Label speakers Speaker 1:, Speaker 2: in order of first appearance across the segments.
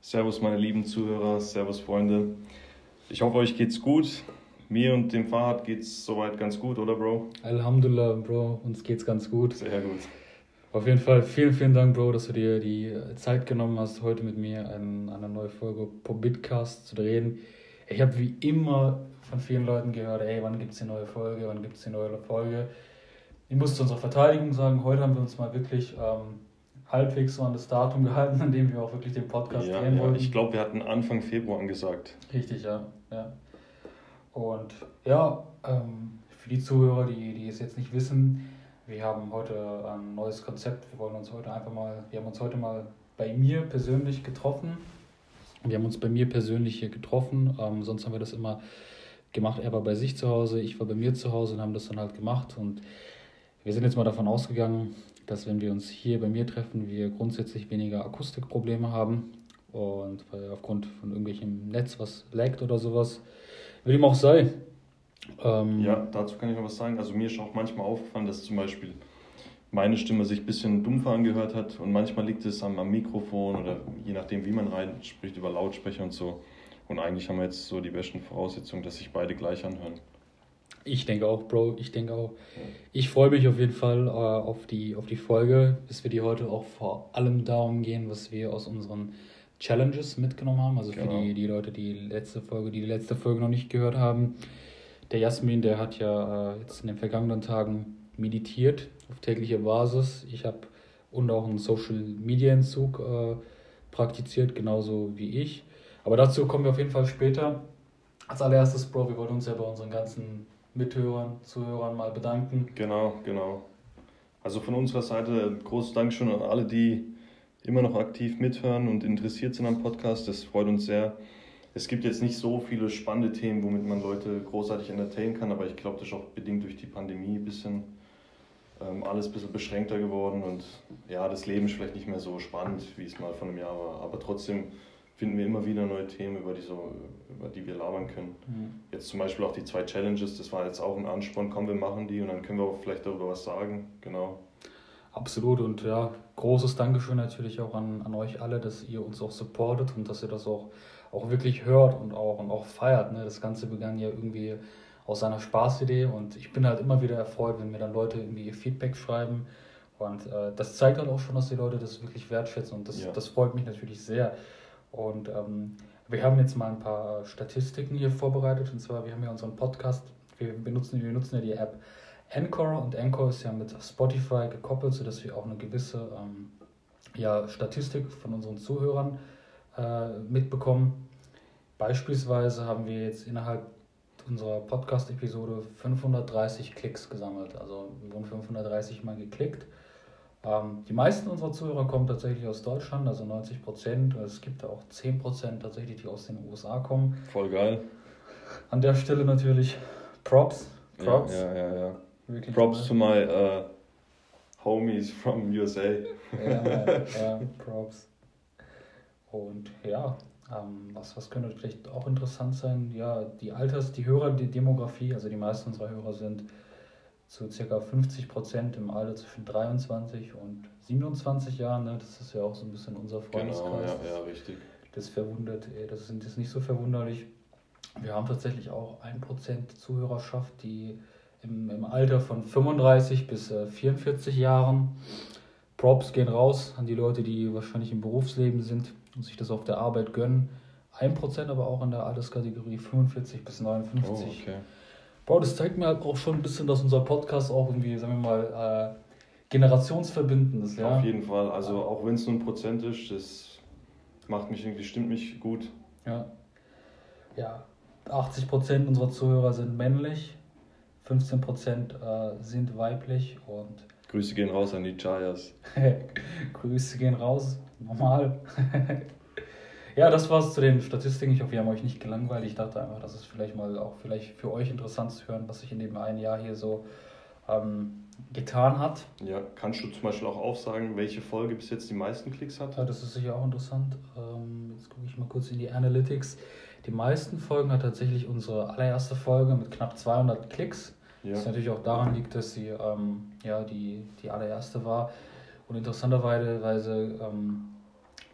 Speaker 1: Servus, meine lieben Zuhörer, Servus, Freunde. Ich hoffe, euch geht's gut. Mir und dem Fahrrad geht's soweit ganz gut, oder, Bro?
Speaker 2: Alhamdulillah, Bro, uns geht's ganz gut.
Speaker 1: Sehr gut.
Speaker 2: Auf jeden Fall vielen, vielen Dank, Bro, dass du dir die Zeit genommen hast, heute mit mir an eine neue Folge Pobitcast zu drehen. Ich habe wie immer von vielen Leuten gehört, ey, wann gibt's die neue Folge, wann gibt's die neue Folge. Ich muss zu unserer Verteidigung sagen, heute haben wir uns mal wirklich ähm, halbwegs so an das Datum gehalten, an dem wir auch wirklich den Podcast
Speaker 1: Ja,
Speaker 2: drehen
Speaker 1: ja,
Speaker 2: wollten.
Speaker 1: ich glaube, wir hatten Anfang Februar angesagt.
Speaker 2: Richtig, ja. ja. Und ja, ähm, für die Zuhörer, die, die es jetzt nicht wissen, wir haben heute ein neues Konzept. Wir wollen uns heute einfach mal, wir haben uns heute mal bei mir persönlich getroffen. Wir haben uns bei mir persönlich hier getroffen. Ähm, sonst haben wir das immer gemacht. Er war bei sich zu Hause, ich war bei mir zu Hause und haben das dann halt gemacht. Und wir sind jetzt mal davon ausgegangen, dass wenn wir uns hier bei mir treffen, wir grundsätzlich weniger Akustikprobleme haben. Und weil aufgrund von irgendwelchem Netz was laggt oder sowas, wie dem auch sei. Ähm,
Speaker 1: Ja, dazu kann ich noch was sagen. Also mir ist auch manchmal aufgefallen, dass zum Beispiel meine Stimme sich ein bisschen dumpfer angehört hat und manchmal liegt es am, am Mikrofon oder je nachdem, wie man rein spricht, über Lautsprecher und so. Und eigentlich haben wir jetzt so die besten Voraussetzungen, dass sich beide gleich anhören.
Speaker 2: Ich denke auch, Bro, ich denke auch. Ich freue mich auf jeden Fall äh, auf, die, auf die Folge, bis wir die heute auch vor allem darum gehen, was wir aus unseren Challenges mitgenommen haben. Also für
Speaker 1: Genau.
Speaker 2: die, die Leute, die letzte Folge, die die letzte Folge noch nicht gehört haben. Der Jasmin, der hat ja äh, jetzt in den vergangenen Tagen meditiert auf täglicher Basis. Ich habe und auch einen Social Media Entzug äh, praktiziert, genauso wie ich. Aber dazu kommen wir auf jeden Fall später. Als allererstes, Bro, wir wollten uns ja bei unseren ganzen Mithörern, Zuhörern mal bedanken.
Speaker 1: Genau, genau. Also von unserer Seite ein großes Dankeschön an alle, die immer noch aktiv mithören und interessiert sind am Podcast. Das freut uns sehr. Es gibt jetzt nicht so viele spannende Themen, womit man Leute großartig entertainen kann, aber ich glaube, das ist auch bedingt durch die Pandemie ein bisschen ähm, alles ein bisschen beschränkter geworden und ja, das Leben ist vielleicht nicht mehr so spannend, wie es mal vor einem Jahr war. Aber trotzdem finden wir immer wieder neue Themen, über die, so, über die wir labern können. Jetzt zum Beispiel auch die zwei Challenges, das war jetzt auch ein Ansporn, komm, wir machen die und dann können wir auch vielleicht darüber was sagen. Genau.
Speaker 2: Absolut und ja, großes Dankeschön natürlich auch an, an euch alle, dass ihr uns auch supportet und dass ihr das auch, auch wirklich hört und auch, und auch feiert. Ne? Das Ganze begann ja irgendwie aus einer Spaßidee und ich bin halt immer wieder erfreut, wenn mir dann Leute irgendwie ihr Feedback schreiben. Und äh, das zeigt halt auch schon, dass die Leute das wirklich wertschätzen und das,
Speaker 1: Ja.
Speaker 2: das freut mich natürlich sehr. Und ähm, wir haben jetzt mal ein paar Statistiken hier vorbereitet und zwar, wir haben ja unseren Podcast, wir benutzen, wir nutzen ja die App Anchor und Anchor ist ja mit Spotify gekoppelt, sodass wir auch eine gewisse ähm, ja, Statistik von unseren Zuhörern äh, mitbekommen. Beispielsweise haben wir jetzt innerhalb unserer Podcast-Episode 530 Klicks gesammelt. Also wurden 530 Mal geklickt. Ähm, die meisten unserer Zuhörer kommen tatsächlich aus Deutschland, also 90 Prozent. Es gibt auch 10 Prozent tatsächlich, die aus den USA kommen.
Speaker 1: Voll geil.
Speaker 2: An der Stelle natürlich Props. Props.
Speaker 1: Ja, ja, ja. ja.
Speaker 2: Wirklich
Speaker 1: Props to my uh, homies from USA.
Speaker 2: Ja, ja, Props. Und ja, ähm, was, was könnte vielleicht auch interessant sein? Ja, die Alters-, die Hörer, die Demografie, also die meisten unserer Hörer sind zu ca. 50 Prozent im Alter zwischen 23 und 27 Jahren. Ne? Das ist ja auch so ein bisschen unser
Speaker 1: Genau,
Speaker 2: Freundeskreis.
Speaker 1: ja, ja, richtig.
Speaker 2: Das verwundert, äh, das sind ist nicht so verwunderlich. Wir haben tatsächlich auch 1% Zuhörerschaft, die im, im Alter von 35 bis äh, 44 Jahren. Props gehen raus an die Leute, die wahrscheinlich im Berufsleben sind und sich das auf der Arbeit gönnen. 1% aber auch in der Alterskategorie 45 bis 59.
Speaker 1: Oh, okay.
Speaker 2: Bro, das zeigt mir halt auch schon ein bisschen, dass unser Podcast auch irgendwie, sagen wir mal, äh, generationsverbindend ist. Ja?
Speaker 1: Auf jeden Fall. Also auch wenn es nur ein Prozent ist, das macht mich irgendwie, stimmt mich gut.
Speaker 2: Ja. Ja, 80% unserer Zuhörer sind männlich, 15% äh, sind weiblich und
Speaker 1: Grüße gehen raus an die Chayas.
Speaker 2: Grüße gehen raus, normal. ja, das war's zu den Statistiken. Ich hoffe, wir haben euch nicht gelangweilt. Ich dachte einfach, dass es vielleicht mal auch vielleicht für euch interessant zu hören, was sich in dem einen Jahr hier so ähm, getan hat.
Speaker 1: Ja, kannst du zum Beispiel auch aufsagen, welche Folge bis jetzt die meisten Klicks hat?
Speaker 2: Ja, das ist sicher auch interessant. Ähm, jetzt gucke ich mal kurz in die Analytics. Die meisten Folgen hat tatsächlich unsere allererste Folge mit knapp 200 Klicks. Ja. Was natürlich auch daran liegt, dass sie ähm, ja, die, die allererste war. Und interessanterweise ähm,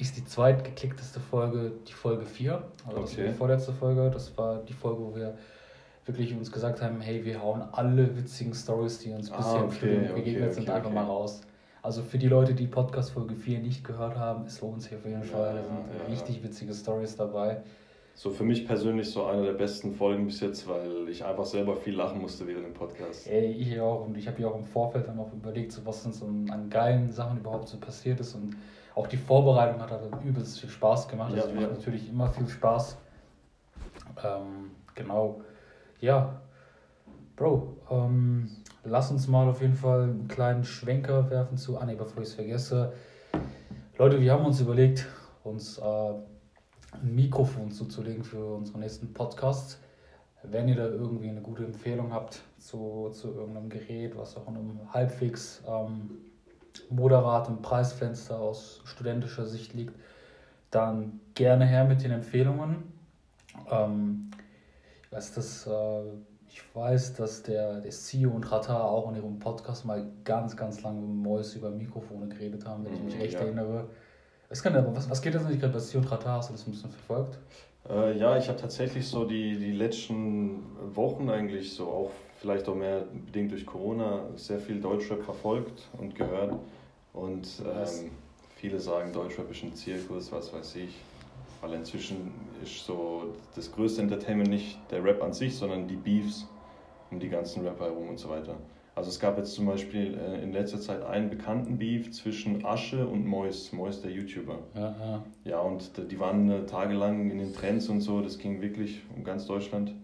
Speaker 2: ist die zweitgeklickteste Folge die Folge 4. Also das okay. war die vorletzte Folge. Das war die Folge, wo wir wirklich uns gesagt haben, hey, wir hauen alle witzigen Stories, die uns bisher ah, okay, im Studium begegnet okay, sind, einfach mal raus. Also für die Leute, die Podcast Folge 4 nicht gehört haben, es lohnt sich auf jeden Fall. Da sind ja, richtig witzige Stories dabei.
Speaker 1: So für mich persönlich so eine der besten Folgen bis jetzt, weil ich einfach selber viel lachen musste während dem Podcast.
Speaker 2: Ey, ich auch. Und ich habe ja auch im Vorfeld dann auch überlegt, so was uns so an geilen Sachen überhaupt so passiert ist. Und auch die Vorbereitung hat halt übelst viel Spaß gemacht. Ja, also ja. macht natürlich immer viel Spaß. Ähm, genau. Ja. Bro, ähm, lass uns mal auf jeden Fall einen kleinen Schwenker werfen zu. Ah ne, bevor ich es vergesse. Leute, wir haben uns überlegt, uns äh, ein Mikrofon zuzulegen für unseren nächsten Podcast. Wenn ihr da irgendwie eine gute Empfehlung habt zu, zu irgendeinem Gerät, was auch in einem halbwegs ähm, moderatem Preisfenster aus studentischer Sicht liegt, dann gerne her mit den Empfehlungen. Ähm, ich weiß, dass äh, ich weiß, dass der, der CEO und Rata auch in ihrem Podcast mal ganz, ganz lange mit Mois über Mikrofone geredet haben, wenn ich mich mhm, recht ja. erinnere. Was, kann, was, was geht jetzt nicht gerade bei CEO und Rata? Hast du das ein bisschen verfolgt?
Speaker 1: Äh, ja, ich habe tatsächlich so die, die letzten Wochen eigentlich so auch vielleicht auch mehr bedingt durch Corona sehr viel Deutschrap verfolgt und gehört. Und ähm, viele sagen, Deutschrap ist ein Zirkus, was weiß ich. Weil inzwischen ist so das größte Entertainment nicht der Rap an sich, sondern die Beefs um die ganzen Rapper herum und so weiter. Also es gab jetzt zum Beispiel äh, in letzter Zeit einen bekannten Beef zwischen Asche und Mois, Mois der YouTuber. Ja, ja. und die waren äh, tagelang in den Trends und so, das ging wirklich um ganz Deutschland.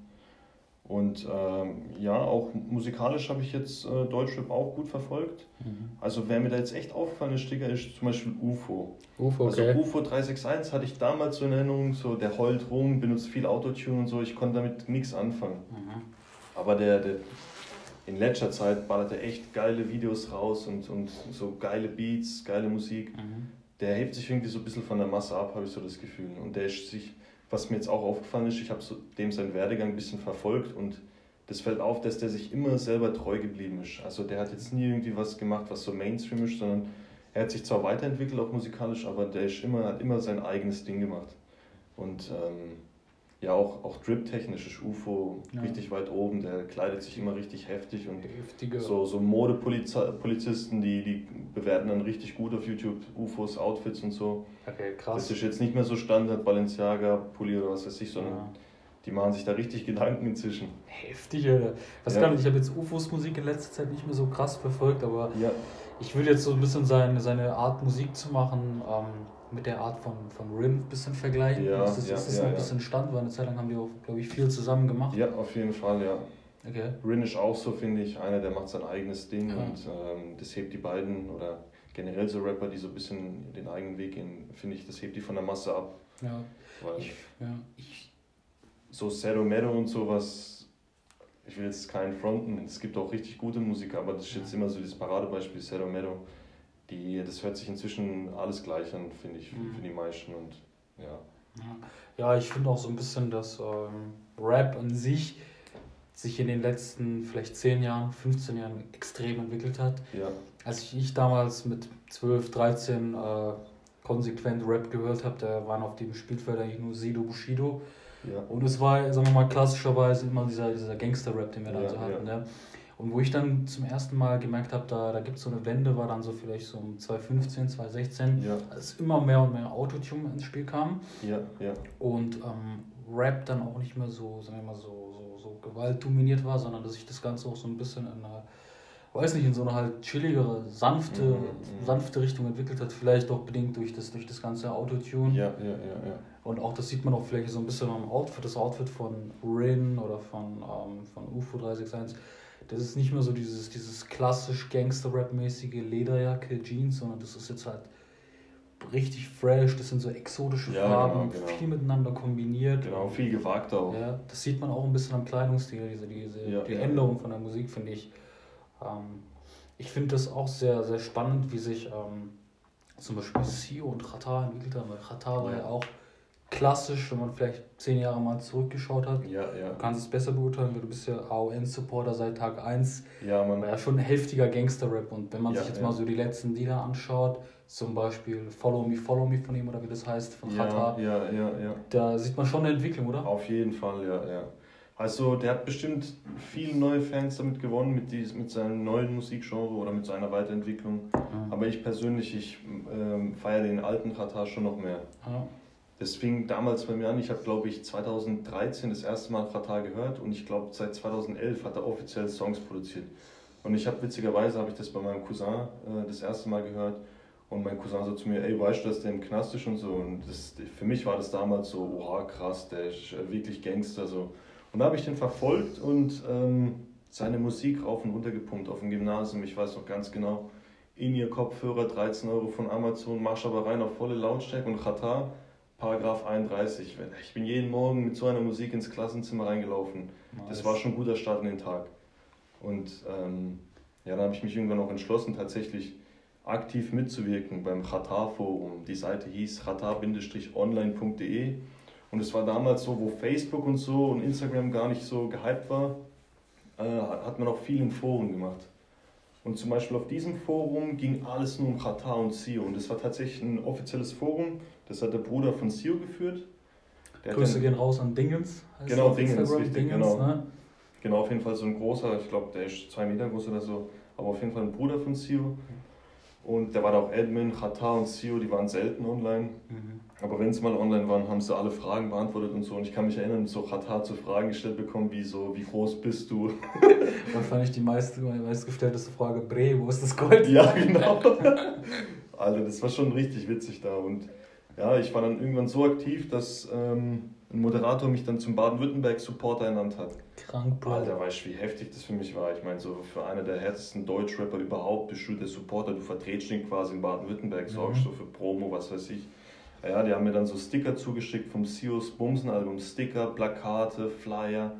Speaker 1: Und ähm, ja, auch musikalisch habe ich jetzt äh, Deutschrap auch gut verfolgt. Mhm. Also wer mir da jetzt echt aufgefallen ist, Sticker, ist zum Beispiel UFO. UFO, also okay. Also UFO 361 hatte ich damals so in Erinnerung, so der heult rum, benutzt viel Autotune und so, ich konnte damit nichts anfangen. Mhm. Aber der, der in letzter Zeit ballert er echt geile Videos raus und, und so geile Beats, geile Musik. Mhm. Der hebt sich irgendwie so ein bisschen von der Masse ab, habe ich so das Gefühl. Und der ist sich was mir jetzt auch aufgefallen ist, ich habe dem seinen Werdegang ein bisschen verfolgt und das fällt auf, dass der sich immer selber treu geblieben ist. Also der hat jetzt nie irgendwie was gemacht, was so Mainstream ist, sondern er hat sich zwar weiterentwickelt, auch musikalisch, aber der ist immer, hat immer sein eigenes Ding gemacht. Und ähm, ja, auch, auch Drip-technisch ist UFO ja. richtig weit oben, der kleidet sich immer richtig heftig und Heftige. so, so Modepolizisten, die, die bewerten dann richtig gut auf YouTube UFOs, Outfits und so. Okay, krass. Das ist jetzt nicht mehr so Standard Balenciaga, Pulli oder was weiß ich, sondern ja. die machen sich da richtig Gedanken inzwischen.
Speaker 2: Heftig, Alter. Was ja. gar nicht, ich habe jetzt UFOs Musik in letzter Zeit nicht mehr so krass verfolgt, aber ja. ich würde jetzt so ein bisschen seine, seine Art Musik zu machen, ähm, mit der Art von, von Rim ein bisschen vergleichen. Ja, das ist, ja, das ist ja, ein bisschen Stand, weil eine Zeit lang haben die auch, glaube ich, viel zusammen gemacht.
Speaker 1: Ja, auf jeden Fall, ja. Okay. Rin ist auch so, finde ich, einer, der macht sein eigenes Ding ja. und ähm, das hebt die beiden oder generell so Rapper, die so ein bisschen den eigenen Weg gehen, finde ich, das hebt die von der Masse ab. Ja. Weil ich, ja. Ich, so Zero Meadow und sowas, ich will jetzt keinen fronten, es gibt auch richtig gute Musik, aber das ist jetzt immer so dieses Paradebeispiel, Zero Meadow die, das hört sich inzwischen alles gleich an, finde ich, mhm. für die meisten. Und ja.
Speaker 2: Ja, ich finde auch so ein bisschen, dass ähm, Rap an sich sich in den letzten vielleicht 10 Jahren, 15 Jahren extrem entwickelt hat. Ja. Als ich, ich damals mit 12, 13 äh, konsequent Rap gehört habe, da waren auf dem Spielfeld eigentlich nur Sido Bushido. Ja. Und es war, sagen wir mal, klassischerweise immer dieser, dieser Gangster-Rap, den wir ja, da so hatten. Ja. Ne? Und wo ich dann zum ersten Mal gemerkt habe, da, da gibt es so eine Wende, war dann so vielleicht so um 2015, 2016, ja. als immer mehr und mehr Autotune ins Spiel kam. Ja, ja. Und ähm, Rap dann auch nicht mehr so, sagen wir mal, so, so, so gewaltdominiert war, sondern dass sich das Ganze auch so ein bisschen in einer, weiß nicht, in so eine halt chilligere, sanfte, mhm. sanfte Richtung entwickelt hat. Vielleicht auch bedingt durch das, durch das ganze Autotune. Ja, ja, ja, ja. Und auch das sieht man auch vielleicht so ein bisschen am Outfit, das Outfit von Rin oder von, ähm, von UFO 361 das ist nicht mehr so dieses, dieses klassisch Gangster-Rap-mäßige Lederjacke, Jeans, sondern das ist jetzt halt richtig fresh, das sind so exotische ja, Farben, genau, genau. viel miteinander kombiniert.
Speaker 1: Genau, viel gewagt auch.
Speaker 2: Ja, das sieht man auch ein bisschen am Kleidungsstil, diese, diese ja, die ja, Änderung von der Musik, finde ich. Ähm, ich finde das auch sehr, sehr spannend, wie sich ähm, zum Beispiel Sio und Rata entwickelt haben, weil Rata war ja auch klassisch, wenn man vielleicht zehn Jahre mal zurückgeschaut hat.
Speaker 1: Ja, ja.
Speaker 2: Du kannst es besser beurteilen, weil du bist ja AON-Supporter seit Tag 1.
Speaker 1: Ja, man.
Speaker 2: War ja schon ein heftiger Gangster-Rap. Und wenn man
Speaker 1: Ja,
Speaker 2: sich jetzt
Speaker 1: ja.
Speaker 2: mal so die letzten Lieder anschaut, zum Beispiel Follow Me, Follow Me von ihm oder wie das heißt, von
Speaker 1: Ja,
Speaker 2: Chata,
Speaker 1: ja, ja, ja.
Speaker 2: da sieht man schon eine Entwicklung, oder?
Speaker 1: Auf jeden Fall, ja, ja. Also der hat bestimmt viele neue Fans damit gewonnen, mit, dies, mit seinem neuen Musikgenre oder mit seiner Weiterentwicklung.
Speaker 2: Ja.
Speaker 1: Aber ich persönlich, ich ähm, feiere den alten Katar schon noch mehr.
Speaker 2: Ja.
Speaker 1: Das fing damals bei mir an, ich habe glaube ich 2013 das erste Mal Katar gehört und ich glaube seit 2011 hat er offiziell Songs produziert. Und ich habe witzigerweise, habe ich das bei meinem Cousin äh, das erste Mal gehört und mein Cousin so zu mir, ey, weißt du, dass der im Knast ist und so. Und das, für mich war das damals so, oha, krass, der ist äh, wirklich Gangster so. Und da habe ich den verfolgt und ähm, seine Musik rauf und runter gepumpt auf dem Gymnasium. Ich weiß noch ganz genau, in ihr Kopfhörer 13 Euro von Amazon, mach aber rein auf volle Lautstärke und Katar, Paragraph 31. Ich bin jeden Morgen mit so einer Musik ins Klassenzimmer reingelaufen. Das war schon ein guter Start in den Tag. Und ähm, ja, dann habe ich mich irgendwann auch entschlossen, tatsächlich aktiv mitzuwirken beim Qatar-Forum. Die Seite hieß qatar-online.de und es war damals so, wo Facebook und so und Instagram gar nicht so gehypt war, äh, hat man auch viel in Foren gemacht. Und zum Beispiel auf diesem Forum ging alles nur um Qatar und Sio. Und das war tatsächlich ein offizielles Forum. Das hat der Bruder von Sio geführt. Der
Speaker 2: Grüße
Speaker 1: dann-
Speaker 2: gehen raus an Dingens.
Speaker 1: Genau, Dingens,
Speaker 2: Instagram,
Speaker 1: richtig, genau.
Speaker 2: ne?
Speaker 1: Genau, auf jeden Fall so ein großer, ich glaube, der ist zwei Meter groß oder so, aber auf jeden Fall ein Bruder von Sio. Und der war da auch Admin, Qatar und Sio, die waren selten online.
Speaker 2: Mhm.
Speaker 1: Aber wenn sie mal online waren, haben sie alle Fragen beantwortet und so. Und ich kann mich erinnern, so Qatar zu Fragen gestellt bekommen, wie so, wie groß bist du?
Speaker 2: Wahrscheinlich die meist, meistgestellteste Frage, Bre, wo ist das Gold?
Speaker 1: ja, genau. Alter, das war schon richtig witzig da. Und ja, ich war dann irgendwann so aktiv, dass ähm, ein Moderator mich dann zum Baden-Württemberg-Supporter ernannt hat.
Speaker 2: Krank, Bro.
Speaker 1: Alter, weißt du, wie heftig das für mich war? Ich meine, so für einer der härtesten Deutschrapper überhaupt bist du der Supporter, du vertretst ihn quasi in Baden-Württemberg, sorgst
Speaker 2: Mhm.
Speaker 1: so für Promo, was weiß ich. Ja, die haben mir dann so Sticker zugeschickt vom Sios Bumsen-Album. Sticker, Plakate, Flyer,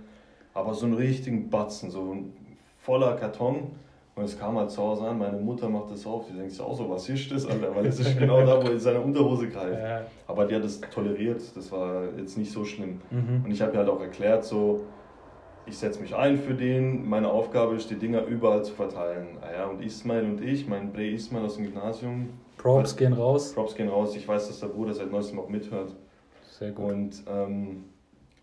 Speaker 1: aber so einen richtigen Batzen, so ein voller Karton. Und es kam halt zu Hause an, meine Mutter macht das auf, die denkt sich auch so, was ist das, Alter? Weil das ist genau da, wo er in seine Unterhose greift.
Speaker 2: Ja.
Speaker 1: Aber die hat das toleriert, das war jetzt nicht so schlimm.
Speaker 2: Mhm.
Speaker 1: Und ich habe ihr halt auch erklärt, so, ich setze mich ein für den, meine Aufgabe ist, die Dinger überall zu verteilen. Ah ja, und Ismail und ich, mein Bre Ismail aus dem Gymnasium,
Speaker 2: Props gehen raus.
Speaker 1: Props gehen raus. Ich weiß, dass der Bruder seit neuestem auch mithört.
Speaker 2: Sehr gut.
Speaker 1: Und ähm,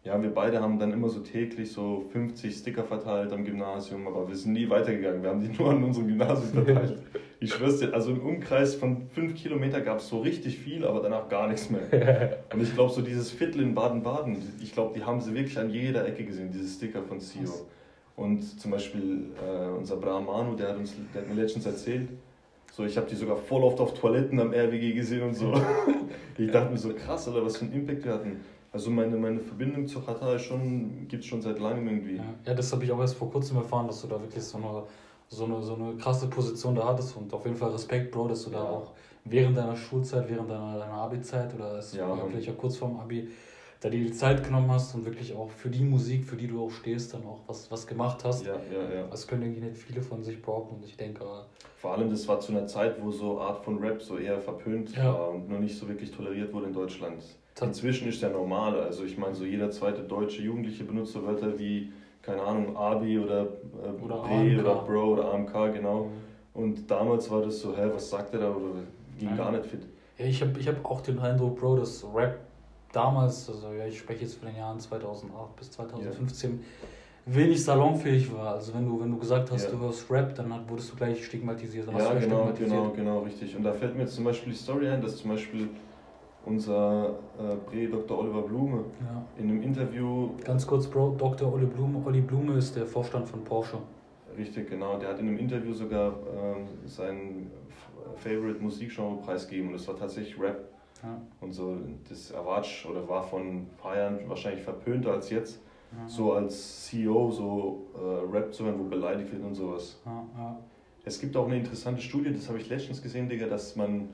Speaker 1: ja, wir beide haben dann immer so täglich so 50 Sticker verteilt am Gymnasium, aber wir sind nie weitergegangen. Wir haben die nur an unserem Gymnasium verteilt. Ich schwör's dir, also im Umkreis von 5 Kilometer gab es so richtig viel, aber danach gar nichts mehr. Und ich glaube, so dieses Viertel in Baden-Baden, ich glaube, die haben sie wirklich an jeder Ecke gesehen, diese Sticker von Sio. Und zum Beispiel äh, unser Brahmanu, der hat, uns, der hat mir letztens erzählt, so, ich habe die sogar voll oft auf Toiletten am RWG gesehen und so. ich dachte mir so, krass, Alter, was für einen Impact wir hatten. Also meine, meine Verbindung zu Qatar ist schon, gibt es schon seit langem irgendwie.
Speaker 2: Ja, ja, das habe ich auch erst vor kurzem erfahren, dass du da wirklich so eine, so, eine, so eine krasse Position da hattest und auf jeden Fall Respekt, Bro, dass du da
Speaker 1: Ja.
Speaker 2: auch während deiner Schulzeit, während deiner, deiner Abi-Zeit oder es
Speaker 1: Ja,
Speaker 2: wirklich ja kurz vorm Abi, da dir die Zeit genommen hast und wirklich auch für die Musik, für die du auch stehst, dann auch was, was gemacht hast.
Speaker 1: Ja, ja, ja.
Speaker 2: Das können irgendwie nicht viele von sich behaupten und ich denke,
Speaker 1: Vor allem, das war zu einer Zeit, wo so Art von Rap so eher verpönt
Speaker 2: Ja.
Speaker 1: war und noch nicht so wirklich toleriert wurde in Deutschland. Inzwischen ist der normal. Also ich meine, so jeder zweite deutsche Jugendliche benutzt so Wörter wie, keine Ahnung, Abi oder, äh,
Speaker 2: Oder
Speaker 1: B
Speaker 2: AMK.
Speaker 1: oder Bro oder AMK, genau. Und damals war das so, hä, was sagt er da? Oder ging
Speaker 2: Ja.
Speaker 1: gar nicht fit.
Speaker 2: Ja, ich habe ich hab auch den Eindruck, Bro, dass Rap damals, also ja, ich spreche jetzt von den Jahren 2008 bis 2015, wenig salonfähig war. Also wenn du, wenn du gesagt hast,
Speaker 1: Ja.
Speaker 2: du hörst Rap, dann wurdest du gleich stigmatisiert. Dann
Speaker 1: Ja, genau, genau, genau, richtig. Und da fällt mir jetzt zum Beispiel die Story ein, dass zum Beispiel unser äh, Bre Dr. Oliver Blume
Speaker 2: Ja.
Speaker 1: in einem Interview
Speaker 2: Ganz kurz, Bro, Dr. Olli Blume, Olli Blume ist der Vorstand von Porsche.
Speaker 1: Richtig, genau. Der hat in einem Interview sogar ähm, seinen Favorite Musikgenre preisgegeben und das war tatsächlich Rap.
Speaker 2: Ja.
Speaker 1: Und so, das erwartet oder war von ein paar Jahren wahrscheinlich verpönter als jetzt,
Speaker 2: Ja.
Speaker 1: so als CEO so äh, Rap zu hören, wo beleidigt wird und sowas.
Speaker 2: Ja.
Speaker 1: Es gibt auch eine interessante Studie, das habe ich letztens gesehen, Digga, dass man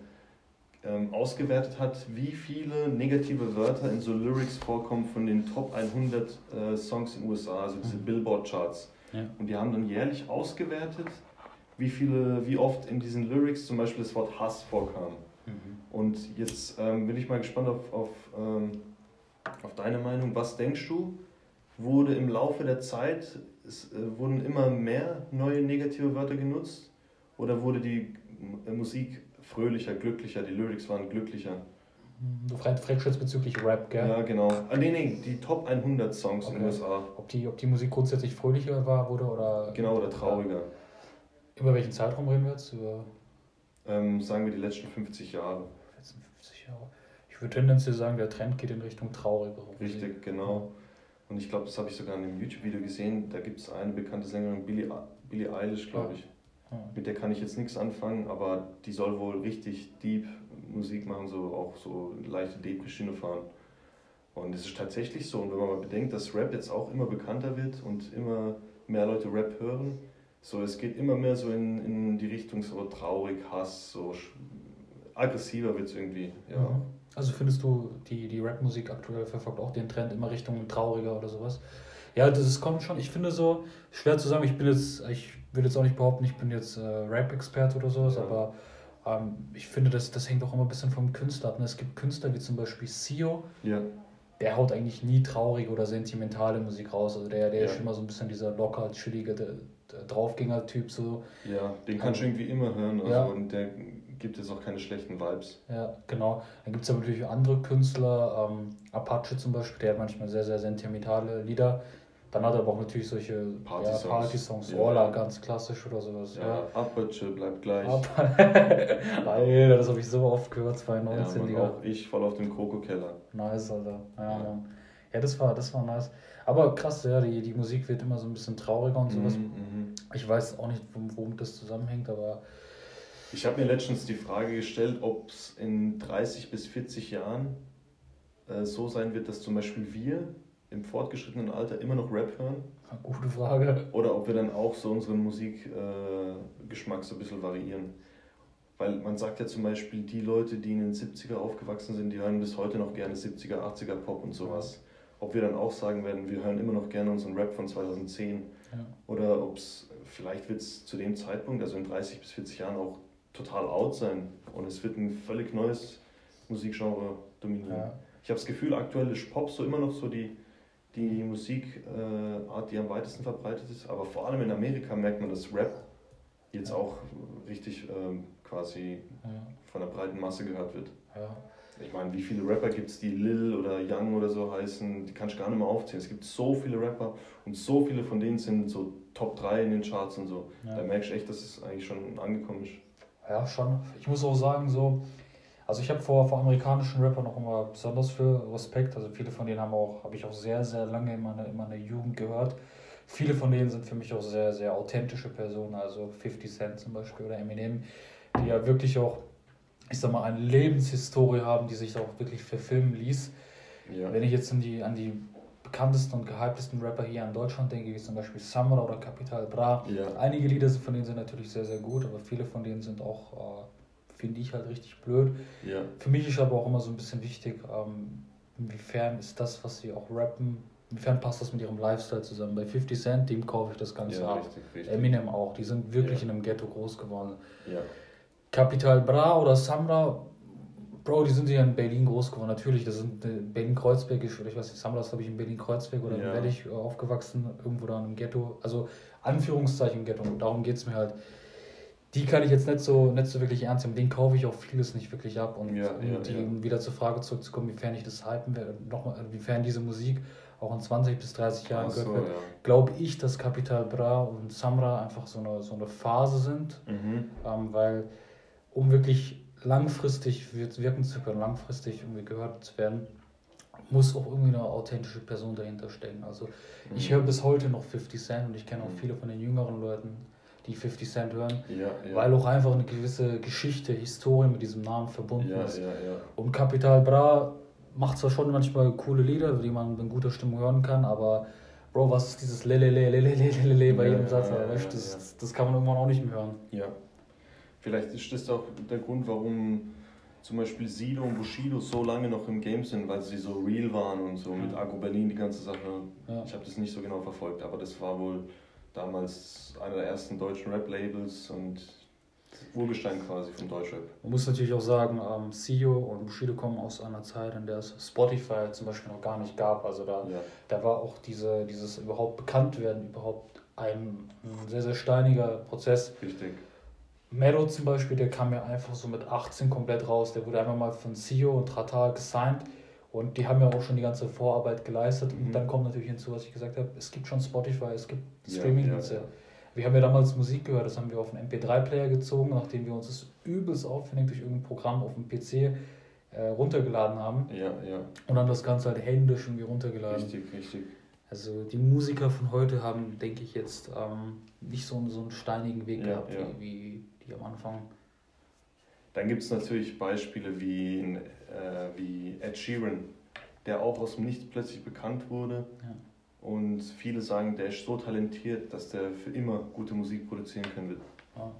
Speaker 1: ähm, ausgewertet hat, wie viele negative Wörter in so Lyrics vorkommen von den Top 100 äh, Songs in den USA, also diese
Speaker 2: Mhm.
Speaker 1: Billboard-Charts. Und die haben dann jährlich ausgewertet, wie viele, wie oft in diesen Lyrics zum Beispiel das Wort Hass vorkam. Und jetzt ähm, bin ich mal gespannt auf, auf ähm, auf deine Meinung, was denkst du, wurde im Laufe der Zeit, es, äh, wurden immer mehr neue negative Wörter genutzt oder wurde die Musik fröhlicher, glücklicher, die Lyrics waren glücklicher?
Speaker 2: Du fragst jetzt bezüglich Rap, gell?
Speaker 1: Ja, genau. Ah, nee, nee, die Top 100 Songs okay. in den USA.
Speaker 2: Ob die, ob die Musik grundsätzlich fröhlicher war wurde oder.
Speaker 1: Genau, oder trauriger.
Speaker 2: Über welchen Zeitraum reden wir jetzt? Über
Speaker 1: ähm, sagen wir die letzten 50 Jahre.
Speaker 2: Letzten 50 Jahre. Ich würde tendenziell sagen, der Trend geht in Richtung trauriger.
Speaker 1: Richtig, genau. Und ich glaube, das habe ich sogar in einem YouTube-Video gesehen. Da gibt es eine bekannte Sängerin, Billie, Billie Eilish, glaube ich. Ja. Mit der kann ich jetzt nichts anfangen, aber die soll wohl richtig deep Musik machen, so auch so leichte Depressionen fahren. Und es ist tatsächlich so. Und wenn man mal bedenkt, dass Rap jetzt auch immer bekannter wird und immer mehr Leute Rap hören, so es geht immer mehr so in, in die Richtung so traurig, Hass, so aggressiver wird es irgendwie, ja. Mhm.
Speaker 2: Also findest du, die, die Rap-Musik aktuell verfolgt auch den Trend immer Richtung trauriger oder sowas? Ja, das ist, kommt schon. Ich finde so, schwer zu sagen, ich bin jetzt, ich würde jetzt auch nicht behaupten, ich bin jetzt äh, Rap-Experte oder sowas, ja. aber ähm, ich finde, das, das hängt auch immer ein bisschen vom Künstler ab. Ne? Es gibt Künstler wie zum Beispiel Sio, ja. der haut eigentlich nie traurige oder sentimentale Musik raus. Also der, der ja. ist immer so ein bisschen dieser locker, chillige Draufgänger-Typ. So.
Speaker 1: Ja, den kannst du irgendwie immer hören. Also, ja. Und der gibt jetzt auch keine schlechten Vibes.
Speaker 2: Ja, genau. Dann gibt es aber natürlich andere Künstler, ähm, Apache zum Beispiel, der hat manchmal sehr, sehr sentimentale Lieder. Dann hat er aber auch natürlich solche Party-Songs, ja, Party ja. Roller, ganz klassisch oder sowas.
Speaker 1: Ja, ja. Apache bleibt gleich.
Speaker 2: Alter, das habe ich so oft gehört, 2019.
Speaker 1: Ja, auch ich voll auf dem Krokokeller.
Speaker 2: Nice, Alter. Ja, ja. ja, das, war, das war nice. Aber krass, ja, die, die Musik wird immer so ein bisschen trauriger und sowas. Mhm, mhm. ich weiß auch nicht, womit das zusammenhängt, aber
Speaker 1: ich habe mir letztens die Frage gestellt, ob es in 30 bis 40 Jahren äh, so sein wird, dass zum Beispiel wir im fortgeschrittenen Alter immer noch Rap hören.
Speaker 2: Gute Frage.
Speaker 1: Oder ob wir dann auch so unseren Musikgeschmack äh, so ein bisschen variieren. Weil man sagt ja zum Beispiel, die Leute, die in den 70er aufgewachsen sind, die hören bis heute noch gerne 70er, 80er Pop und sowas. Ob wir dann auch sagen werden, wir hören immer noch gerne unseren Rap von 2010. Ja. Oder ob es, vielleicht wird es zu dem Zeitpunkt, also in 30 bis 40 Jahren auch total out sein und es wird ein völlig neues Musikgenre dominieren. Ja. Ich habe das Gefühl, aktuell ist Pop so immer noch so die, die Musikart, äh, die am weitesten verbreitet ist, aber vor allem in Amerika merkt man, dass Rap jetzt auch richtig ähm, quasi ja. von der breiten Masse gehört wird. Ja. Ich meine, wie viele Rapper gibt es, die Lil oder Young oder so heißen, die kann ich gar nicht mehr aufzählen. Es gibt so viele Rapper und so viele von denen sind so Top 3 in den Charts und so. Ja. Da merkst du echt, dass es eigentlich schon angekommen ist.
Speaker 2: Ja, schon. Ich muss auch sagen, so, also ich habe vor, vor amerikanischen Rappern noch immer besonders viel Respekt. Also viele von denen haben auch, habe ich auch sehr, sehr lange in meiner, in meiner Jugend gehört. Viele von denen sind für mich auch sehr, sehr authentische Personen, also 50 Cent zum Beispiel oder Eminem, die ja wirklich auch, ich sag mal, eine Lebenshistorie haben, die sich auch wirklich verfilmen ließ. Ja. Wenn ich jetzt an die, an die bekanntesten und gehyptesten Rapper hier in Deutschland denke, wie zum Beispiel Samra oder Capital Bra. Ja. Einige Lieder von denen sind natürlich sehr, sehr gut, aber viele von denen sind auch, äh, finde ich halt richtig blöd. Ja. Für mich ist aber auch immer so ein bisschen wichtig, ähm, inwiefern ist das, was sie auch rappen, inwiefern passt das mit ihrem Lifestyle zusammen. Bei 50 Cent, dem kaufe ich das Ganze ja, ab. Richtig, richtig. Eminem auch, die sind wirklich in einem Ghetto groß geworden. Capital Bra oder Samra Bro, die sind ja in Berlin groß geworden. Natürlich, das sind äh, Berlin-Kreuzberg, ich weiß nicht, Samra ist, glaube ich, in Berlin-Kreuzberg oder ja. werde ich äh, aufgewachsen, irgendwo da im Ghetto. Also Anführungszeichen Ghetto, darum geht es mir halt. Die kann ich jetzt nicht so, nicht so wirklich ernst nehmen. Den kaufe ich auch vieles nicht wirklich ab. Und, ja, und ja, um wieder zur Frage zurückzukommen, wiefern ich das hypen werde, nochmal, wiefern diese Musik auch in 20 bis 30 Jahren so, gehört wird, glaube ich, dass Capital Bra und Samra einfach so eine, so eine Phase sind. Mhm. Ähm, weil um wirklich langfristig wirken zu können, langfristig irgendwie gehört zu werden, muss auch irgendwie eine authentische Person dahinter stecken. Also mhm. ich höre bis heute noch 50 Cent und ich kenne auch mhm. viele von den jüngeren Leuten, die 50 Cent hören, ja, ja. weil auch einfach eine gewisse Geschichte, Historie mit diesem Namen verbunden ja, ist. Und Capital Bra macht zwar schon manchmal coole Lieder, die man in guter Stimmung hören kann, aber Bro, was ist dieses Lelele, Lelele, Lelele bei jedem Satz? Das, das kann man irgendwann auch nicht mehr hören.
Speaker 1: Ja, Vielleicht ist das auch der Grund, warum zum Beispiel Sido und Bushido so lange noch im Game sind, weil sie so real waren und so mit Agro Berlin die ganze Sache. Ja. Ich habe das nicht so genau verfolgt, aber das war wohl damals einer der ersten deutschen Rap-Labels und Urgestein quasi vom Deutschrap.
Speaker 2: Man muss natürlich auch sagen, ähm, Sio und Bushido kommen aus einer Zeit, in der es Spotify zum Beispiel noch gar nicht gab. Also da,
Speaker 1: Ja.
Speaker 2: da war auch diese, dieses überhaupt bekannt werden überhaupt ein, ein sehr, sehr steiniger Prozess.
Speaker 1: Richtig.
Speaker 2: Melo zum Beispiel, der kam ja einfach so mit 18 komplett raus. Der wurde einfach mal von Sio und Trata gesigned. Und die haben ja auch schon die ganze Vorarbeit geleistet. Und
Speaker 1: Mhm.
Speaker 2: dann kommt natürlich hinzu, was ich gesagt habe, es gibt schon Spotify, es gibt
Speaker 1: Ja,
Speaker 2: Streaming-Dienste.
Speaker 1: ja, ja.
Speaker 2: Wir haben ja damals Musik gehört, das haben wir auf einen MP3-Player gezogen, nachdem wir uns das übelst aufwendig durch irgendein Programm auf dem PC äh, runtergeladen haben.
Speaker 1: Ja, ja.
Speaker 2: Und dann das Ganze halt händisch irgendwie runtergeladen.
Speaker 1: Richtig, richtig.
Speaker 2: Also die Musiker von heute haben, denke ich, jetzt ähm, nicht so, einen- so einen steinigen Weg
Speaker 1: Ja,
Speaker 2: gehabt,
Speaker 1: ja.
Speaker 2: Wie, die am Anfang.
Speaker 1: Dann gibt es natürlich Beispiele wie, äh, wie Ed Sheeran, der auch aus dem Nichts plötzlich bekannt wurde.
Speaker 2: Ja.
Speaker 1: Und viele sagen, der ist so talentiert, dass der für immer gute Musik produzieren können wird.
Speaker 2: Ja.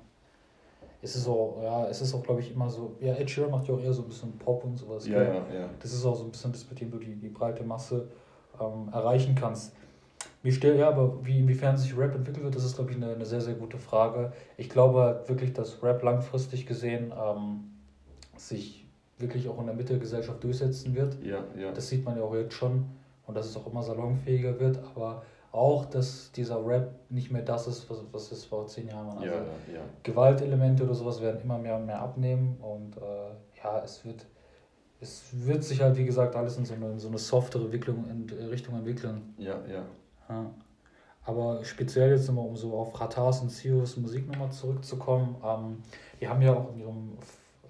Speaker 2: Es ist auch, ja, es ist auch, glaube ich, immer so, ja, Ed Sheeran macht ja auch eher so ein bisschen Pop und sowas.
Speaker 1: Ja, ja, ja.
Speaker 2: Das ist auch so ein bisschen das, mit dem du die, die breite Masse ähm, erreichen kannst. Mir stellt, ja, aber wie, inwiefern sich Rap entwickeln wird, das ist, glaube ich, eine, eine sehr, sehr gute Frage. Ich glaube halt wirklich, dass Rap langfristig gesehen ähm, sich wirklich auch in der Mitte der Gesellschaft durchsetzen wird.
Speaker 1: Ja, ja.
Speaker 2: Das sieht man ja auch jetzt schon und dass es auch immer salonfähiger wird, aber auch, dass dieser Rap nicht mehr das ist, was, was es vor zehn Jahren war. Also
Speaker 1: ja, ja.
Speaker 2: Gewaltelemente oder sowas werden immer mehr und mehr abnehmen und äh, ja, es wird, es wird sich halt, wie gesagt, alles in so eine, in so eine softere Entwicklung, in Richtung entwickeln.
Speaker 1: Ja, ja.
Speaker 2: Ja. Aber speziell jetzt nochmal, um so auf Ratars und Sios Musik nochmal zurückzukommen, ähm, die haben ja auch in ihrem,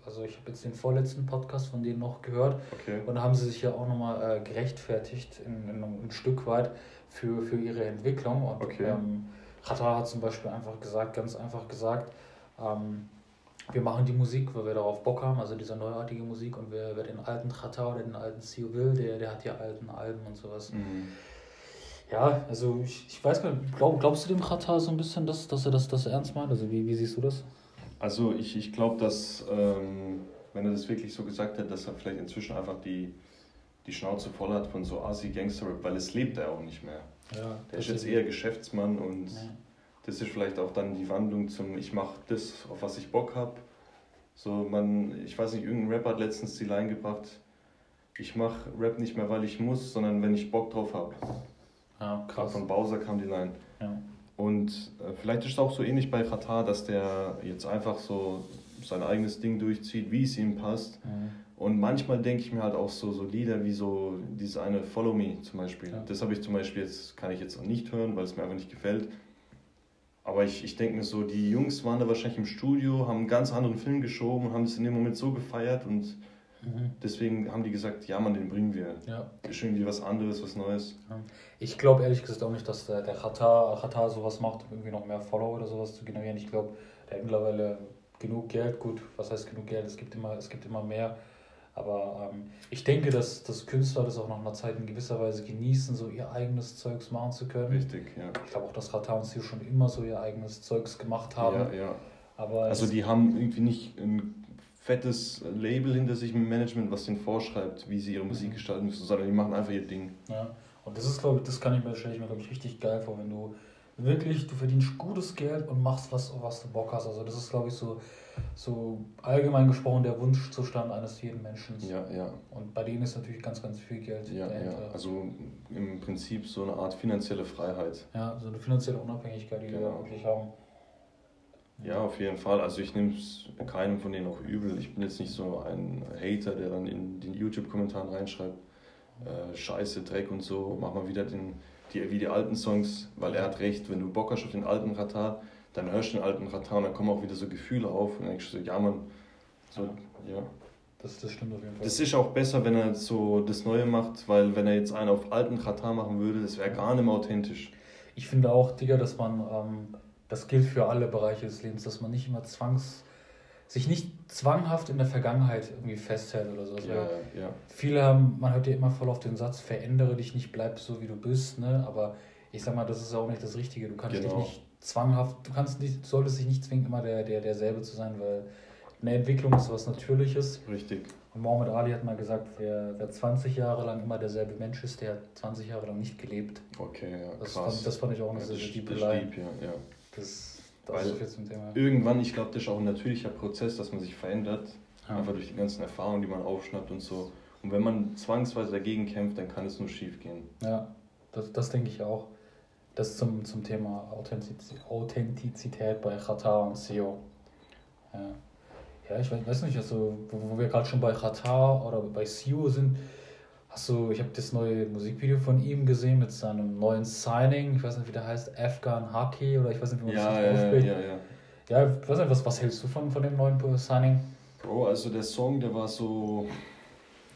Speaker 2: also ich habe jetzt den vorletzten Podcast von denen noch gehört
Speaker 1: Okay.
Speaker 2: und da haben sie sich ja auch nochmal äh, gerechtfertigt, in, in, ein Stück weit für, für ihre Entwicklung. Und
Speaker 1: Okay.
Speaker 2: ähm, Rata hat zum Beispiel einfach gesagt, ganz einfach gesagt, ähm, wir machen die Musik, weil wir darauf Bock haben, also diese neuartige Musik und wer, wer den alten Rata oder den alten Sio will, der, der hat die alten Alben und sowas.
Speaker 1: Mhm.
Speaker 2: Ja, also ich, ich weiß gar nicht, glaub, glaubst du dem Rata so ein bisschen, dass, dass er das, das ernst meint? Also wie, wie siehst du das?
Speaker 1: Also ich, ich glaube, dass, ähm, wenn er das wirklich so gesagt hätte, dass er vielleicht inzwischen einfach die, die Schnauze voll hat von so Asi-Gangster-Rap, weil es lebt er auch nicht mehr.
Speaker 2: Ja,
Speaker 1: Der ist jetzt eher Geschäftsmann und
Speaker 2: Ja.
Speaker 1: das ist vielleicht auch dann die Wandlung zum ich mache das, auf was ich Bock habe. So man, ich weiß nicht, irgendein Rapper hat letztens die Line gebracht, ich mache Rap nicht mehr, weil ich muss, sondern wenn ich Bock drauf habe.
Speaker 2: Ja,
Speaker 1: Gerade von Bowser kam die Line.
Speaker 2: Ja.
Speaker 1: Und äh, vielleicht ist es auch so ähnlich bei Katar, dass der jetzt einfach so sein eigenes Ding durchzieht, wie es ihm passt.
Speaker 2: Mhm.
Speaker 1: Und manchmal denke ich mir halt auch so, so Lieder wie so dieses eine Follow Me zum Beispiel.
Speaker 2: Ja.
Speaker 1: Das habe ich zum Beispiel jetzt, kann ich jetzt nicht hören, weil es mir einfach nicht gefällt. Aber ich, ich denke mir so, die Jungs waren da wahrscheinlich im Studio, haben einen ganz anderen Film geschoben und haben es in dem Moment so gefeiert und
Speaker 2: Mhm.
Speaker 1: deswegen haben die gesagt, ja Mann, den bringen wir.
Speaker 2: Ja.
Speaker 1: Ist irgendwie was anderes, was Neues.
Speaker 2: Ich glaube ehrlich gesagt auch nicht, dass der, der Qatar, Qatar sowas macht, um irgendwie noch mehr Follower oder sowas zu generieren. Ich glaube, der hat mittlerweile genug Geld. Gut, was heißt genug Geld? Es gibt immer, es gibt immer mehr. Aber ähm, ich denke, dass, dass Künstler das auch nach einer Zeit in gewisser Weise genießen, so ihr eigenes Zeugs machen zu können.
Speaker 1: Richtig, ja.
Speaker 2: Ich glaube auch, dass Qatar und Sio schon immer so ihr eigenes Zeugs gemacht haben.
Speaker 1: Ja, ja.
Speaker 2: Aber
Speaker 1: Also die haben irgendwie nicht ein fettes Label hinter sich im Management, was denen vorschreibt, wie sie ihre Musik
Speaker 2: Mhm.
Speaker 1: gestalten müssen, sondern die machen einfach ihr Ding.
Speaker 2: Ja, und das ist, glaube ich, das kann ich mir, stelle ich mir, glaube ich, richtig geil vor, wenn du wirklich, du verdienst gutes Geld und machst was, was du Bock hast. Also das ist, glaube ich, so, so allgemein gesprochen der Wunschzustand eines jeden Menschen.
Speaker 1: Ja, ja,
Speaker 2: Und bei denen ist natürlich ganz, ganz viel Geld
Speaker 1: ja, ja.
Speaker 2: dahinter.
Speaker 1: Also im Prinzip so eine Art finanzielle Freiheit.
Speaker 2: Ja, so eine finanzielle Unabhängigkeit, die
Speaker 1: Genau.
Speaker 2: da wirklich haben.
Speaker 1: Ja, auf jeden Fall. Also ich nehme es keinem von denen auch übel. Ich bin jetzt nicht so ein Hater, der dann in den YouTube-Kommentaren reinschreibt, äh, Scheiße, Dreck und so, mach mal wieder den, die, wie die alten Songs, weil er hat recht, wenn du Bock hast auf den alten Ratar, dann hörst du den alten Ratar und dann kommen auch wieder so Gefühle auf und dann denkst du so, ja man, so, ja.
Speaker 2: Das, das stimmt auf jeden Fall.
Speaker 1: Das ist auch besser, wenn er so das Neue macht, weil wenn er jetzt einen auf alten Ratar machen würde, das wäre gar nicht mehr authentisch.
Speaker 2: Ich finde auch, Digga, dass man, ähm, das gilt für alle Bereiche des Lebens, dass man nicht immer zwangs, sich nicht zwanghaft in der Vergangenheit irgendwie festhält oder so. Also
Speaker 1: Ja, ja.
Speaker 2: Viele haben, man hört ja immer voll auf den Satz, verändere dich nicht, bleib so wie du bist, ne? Aber ich sag mal, das ist auch nicht das Richtige. Du kannst
Speaker 1: Genau.
Speaker 2: dich nicht zwanghaft, du kannst nicht, solltest dich nicht zwingen, immer der, der, derselbe zu sein, weil eine Entwicklung ist was Natürliches.
Speaker 1: Richtig.
Speaker 2: Und Muhammad Ali hat mal gesagt, wer, wer 20 Jahre lang immer derselbe Mensch ist, der hat 20 Jahre lang nicht gelebt.
Speaker 1: Okay, ja,
Speaker 2: Das,
Speaker 1: krass.
Speaker 2: fand, das fand ich auch eine
Speaker 1: ja,
Speaker 2: sehr,
Speaker 1: das, das lieb, ja, ja.
Speaker 2: Das,
Speaker 1: Das Weil ist zum Thema. Irgendwann, ich glaube, das ist auch ein natürlicher Prozess, dass man sich verändert. Ja. Einfach durch die ganzen Erfahrungen, die man aufschnappt und so. Und wenn man zwangsweise dagegen kämpft, dann kann es nur schief gehen.
Speaker 2: Ja, das, das denke ich auch. Das zum, zum Thema Authentizität bei Qatar und SEO. Ja. ja, ich weiß nicht, also, wo, wo wir gerade schon bei Qatar oder bei SEO sind, hast du, ich habe das neue Musikvideo von ihm gesehen mit seinem neuen Signing, ich weiß nicht, wie der heißt, Afghan Haki oder ich weiß nicht, wie man ja, das ja, ausspricht. Ja, ja, ja. Ja, ich weiß nicht, was, was hältst du von, von dem neuen Signing?
Speaker 1: Bro, also der Song, der war so.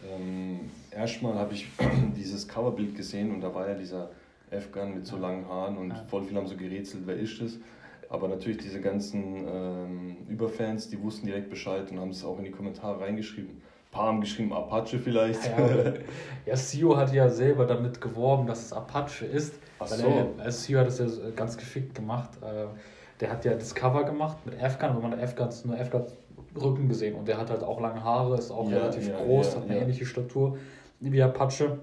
Speaker 1: Ähm, erstmal habe ich dieses Coverbild gesehen und da war ja dieser Afghan mit so langen Haaren und ja. voll viele haben so gerätselt, wer ist das? Aber natürlich diese ganzen ähm, Überfans, die wussten direkt Bescheid und haben es auch in die Kommentare reingeschrieben. Paar haben geschrieben Apache vielleicht.
Speaker 2: Ja, ja Sio hat ja selber damit geworben, dass es Apache ist. Ach so. Er, Sio hat es ja ganz geschickt gemacht. Äh, der hat ja das Cover gemacht mit Afghan, wo man Afghans, nur Afghans Rücken gesehen und der hat halt auch lange Haare, ist auch ja, relativ ja, groß, hat eine ähnliche Statur wie Apache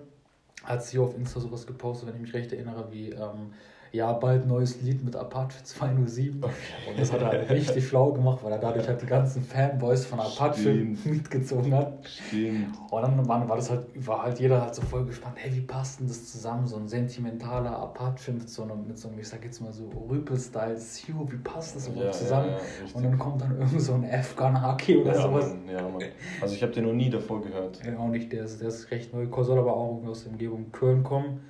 Speaker 2: hat sie auf Insta sowas gepostet, wenn ich mich recht erinnere, wie ähm, ja, bald neues Lied mit Apache 207. Okay. Und das hat er halt richtig schlau gemacht, weil er dadurch halt die ganzen Fanboys von Apache Stimmt. mitgezogen hat. Stimmt. Und dann war, war das halt, war halt jeder halt so voll gespannt, hey, wie passt denn das zusammen? So ein sentimentaler Apache mit so einem, mit so einem ich sag jetzt mal so Rüpel-Style, Sue, wie passt das überhaupt ja, zusammen? Ja, ja, und dann kommt dann irgend so ein Afghan Haki oder sowas.
Speaker 1: Mann, ja, Mann. Also ich habe den noch nie davor gehört.
Speaker 2: Ja, auch nicht, der ist, der ist recht neu, soll aber auch aus der Umgebung Köln kommen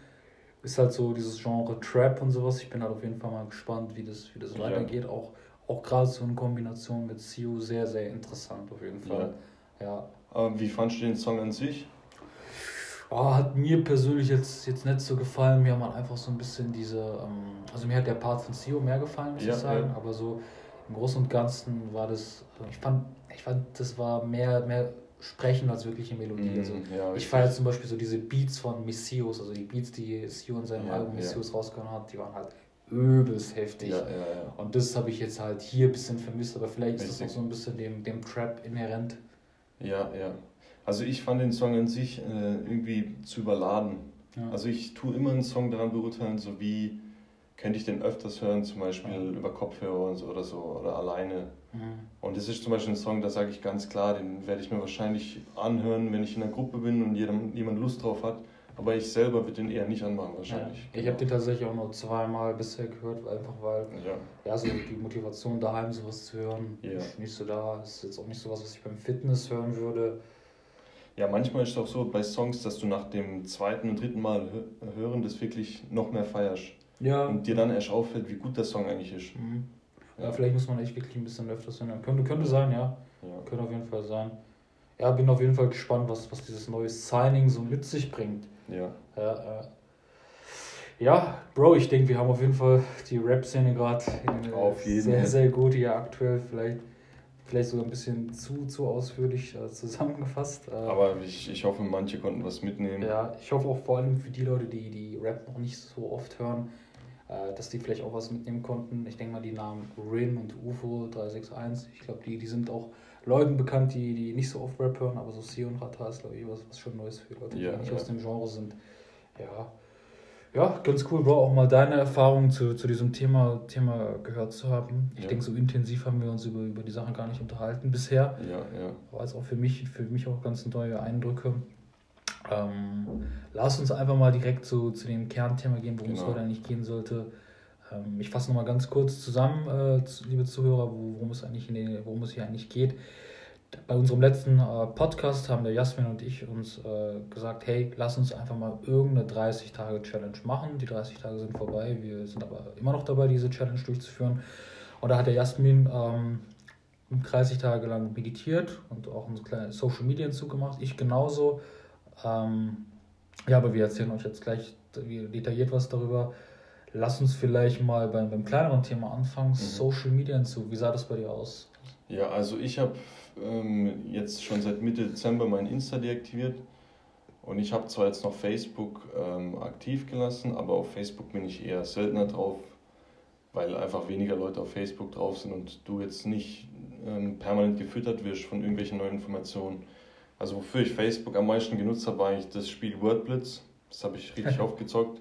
Speaker 2: ist halt so dieses Genre Trap und sowas. Ich bin halt auf jeden Fall mal gespannt, wie das, wie das ja. weitergeht. Auch, auch gerade so in Kombination mit Siu sehr, sehr interessant auf jeden Fall. Ja. ja.
Speaker 1: Aber wie fandest du den Song an sich?
Speaker 2: Oh, hat mir persönlich jetzt, jetzt nicht so gefallen. Mir hat man einfach so ein bisschen diese, ähm, also mir hat der Part von Sio mehr gefallen, muss ja, ich sagen. Aber so im Großen und Ganzen war das, ich fand, ich fand, das war mehr, mehr sprechen als wirkliche Melodie. Mm, also ja, ich feiere zum Beispiel so diese Beats von Missios, also die Beats, die Sio in seinem ja, Album Missios ja. rausgehauen hat, die waren halt übelst heftig. Und das habe ich jetzt halt hier ein bisschen vermisst, aber vielleicht Richtig. ist das auch so ein bisschen dem, dem Trap inhärent.
Speaker 1: Ja, ja. Also ich fand den Song an sich äh, irgendwie zu überladen. Also ich tue immer einen Song daran beurteilen, so wie könnte ich den öfters hören, zum Beispiel über Kopfhörer so oder so oder alleine. Mhm. Und das ist zum Beispiel ein Song, da sage ich ganz klar, den werde ich mir wahrscheinlich anhören, wenn ich in einer Gruppe bin und jedem, jemand Lust drauf hat. Aber ich selber würde den eher nicht anmachen wahrscheinlich. Ja.
Speaker 2: Ich habe den tatsächlich auch nur zweimal bisher gehört, einfach weil ja. ja so die Motivation daheim sowas zu hören ja. ist nicht so da. Ist jetzt auch nicht sowas, was ich beim Fitness hören würde.
Speaker 1: Ja, manchmal ist es auch so bei Songs, dass du nach dem zweiten und dritten Mal hören das wirklich noch mehr feierst. Ja. Und dir dann erst auffällt, wie gut der Song eigentlich ist.
Speaker 2: Mhm. Ja, vielleicht muss man echt wirklich ein bisschen öfters hören. Könnte, könnte sein, ja. ja. Könnte auf jeden Fall sein. Ja, bin auf jeden Fall gespannt, was, was dieses neue Signing so mit sich bringt. Ja. Ja, äh, ja Bro, ich denke, wir haben auf jeden Fall die Rap-Szene gerade sehr, sehr gut hier aktuell. Vielleicht vielleicht sogar ein bisschen zu, zu ausführlich äh, zusammengefasst. Äh,
Speaker 1: Aber ich, ich hoffe, manche konnten was mitnehmen.
Speaker 2: Ja, ich hoffe auch vor allem für die Leute, die die Rap noch nicht so oft hören, äh, dass die vielleicht auch was mitnehmen konnten. Ich denke mal, die Namen Rin und UFO 361, ich glaube, die, die sind auch Leuten bekannt, die, die nicht so oft Rap hören, aber so Sion Rata ist, glaube ich, was, was schon Neues für Leute, ja, die nicht ja. aus dem Genre sind. Ja, ja, ganz cool, Bro, auch mal deine Erfahrungen zu, zu diesem Thema, Thema gehört zu haben. Ich ja. denke, so intensiv haben wir uns über, über die Sachen gar nicht unterhalten bisher. Ja, ja. War es auch für mich, für mich auch ganz neue Eindrücke. Ähm, lass uns einfach mal direkt zu, zu dem Kernthema gehen, worum genau. es heute eigentlich gehen sollte. Ähm, ich fasse nochmal ganz kurz zusammen, äh, liebe Zuhörer, worum es, eigentlich den, worum es hier eigentlich geht bei unserem letzten äh, Podcast haben der Jasmin und ich uns äh, gesagt, hey, lass uns einfach mal irgendeine 30-Tage-Challenge machen. Die 30 Tage sind vorbei, wir sind aber immer noch dabei, diese Challenge durchzuführen. Und da hat der Jasmin ähm, 30 Tage lang meditiert und auch ein kleines Social Media hinzugemacht. Ich genauso. Ähm, ja, aber wir erzählen euch jetzt gleich detailliert was darüber. Lass uns vielleicht mal beim, beim kleineren Thema anfangen. Mhm. Social Media hinzu. Wie sah das bei dir aus?
Speaker 1: Ja, also ich habe ähm, jetzt schon seit Mitte Dezember mein Insta deaktiviert. Und ich habe zwar jetzt noch Facebook ähm, aktiv gelassen, aber auf Facebook bin ich eher seltener drauf, weil einfach weniger Leute auf Facebook drauf sind und du jetzt nicht ähm, permanent gefüttert wirst von irgendwelchen neuen Informationen. Also wofür ich Facebook am meisten genutzt habe, war eigentlich das Spiel Wordblitz. Das habe ich richtig aufgezockt.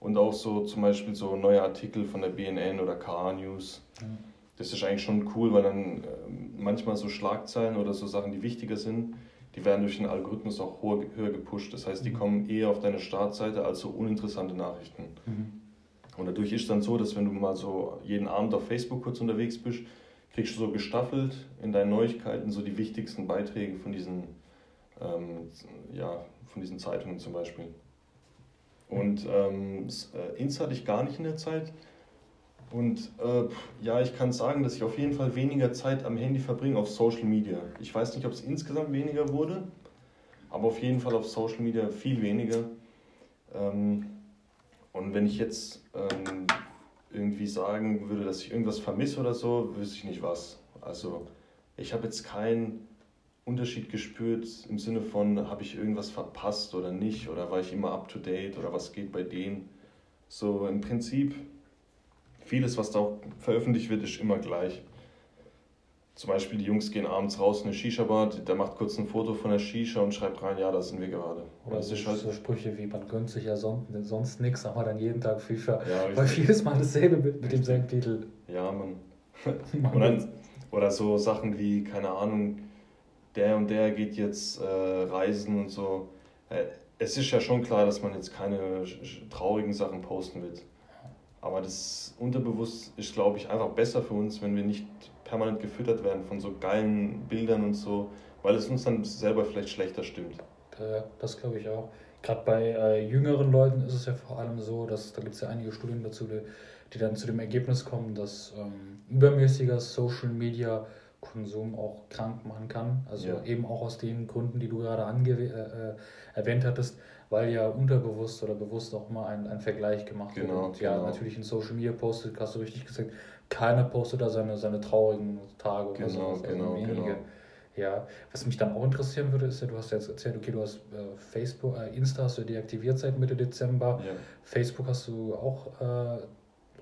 Speaker 1: Und auch so zum Beispiel so neue Artikel von der BNN oder KA News. Mhm. Das ist eigentlich schon cool, weil dann äh, manchmal so Schlagzeilen oder so Sachen, die wichtiger sind, die werden durch den Algorithmus auch höher, höher gepusht. Das heißt, die mhm. kommen eher auf deine Startseite als so uninteressante Nachrichten. Mhm. Und dadurch ist dann so, dass wenn du mal so jeden Abend auf Facebook kurz unterwegs bist, kriegst du so gestaffelt in deinen Neuigkeiten so die wichtigsten Beiträge von diesen, ähm, ja, von diesen Zeitungen zum Beispiel. Und ähm, äh, Insta hatte ich gar nicht in der Zeit. Und äh, ja, ich kann sagen, dass ich auf jeden Fall weniger Zeit am Handy verbringe auf Social Media. Ich weiß nicht, ob es insgesamt weniger wurde, aber auf jeden Fall auf Social Media viel weniger. Ähm, und wenn ich jetzt ähm, irgendwie sagen würde, dass ich irgendwas vermisse oder so, wüsste ich nicht was. Also ich habe jetzt keinen Unterschied gespürt im Sinne von, habe ich irgendwas verpasst oder nicht oder war ich immer up-to-date oder was geht bei denen. So im Prinzip, vieles, was da veröffentlicht wird, ist immer gleich. Zum Beispiel, die Jungs gehen abends raus in eine Shisha-Bar, der macht kurz ein Foto von der Shisha und schreibt rein, ja, da sind wir gerade.
Speaker 2: Oder so, halt so Sprüche wie, man gönnt sich ja sonst, sonst nichts, aber dann jeden Tag Shisha. Ja, Weil jedes Mal dasselbe mit, mit demselben Titel.
Speaker 1: Ja, man. dann, oder so Sachen wie, keine Ahnung, der und der geht jetzt äh, reisen und so. Äh, es ist ja schon klar, dass man jetzt keine traurigen Sachen posten wird. Aber das unterbewusst ist, glaube ich, einfach besser für uns, wenn wir nicht permanent gefüttert werden von so geilen Bildern und so, weil es uns dann selber vielleicht schlechter stimmt.
Speaker 2: Das glaube ich auch. Gerade bei äh, jüngeren Leuten ist es ja vor allem so, dass da gibt es ja einige Studien dazu, die, die, dann zu dem Ergebnis kommen, dass ähm, übermäßiger Social Media Konsum auch krank machen kann. Also ja. eben auch aus den Gründen, die du gerade ange äh, äh, erwähnt hattest, weil ja unterbewusst oder bewusst auch mal ein, ein Vergleich gemacht genau, wird. Und ja, genau. natürlich in Social Media postet, hast du richtig gesagt, keiner postet da seine, seine traurigen Tage oder genau, sowas. Also genau, wenige. Genau. Ja, was mich dann auch interessieren würde, ist ja, du hast jetzt erzählt, okay, du hast äh, Facebook, äh, Insta hast du deaktiviert seit Mitte Dezember. Ja. Facebook hast du auch äh,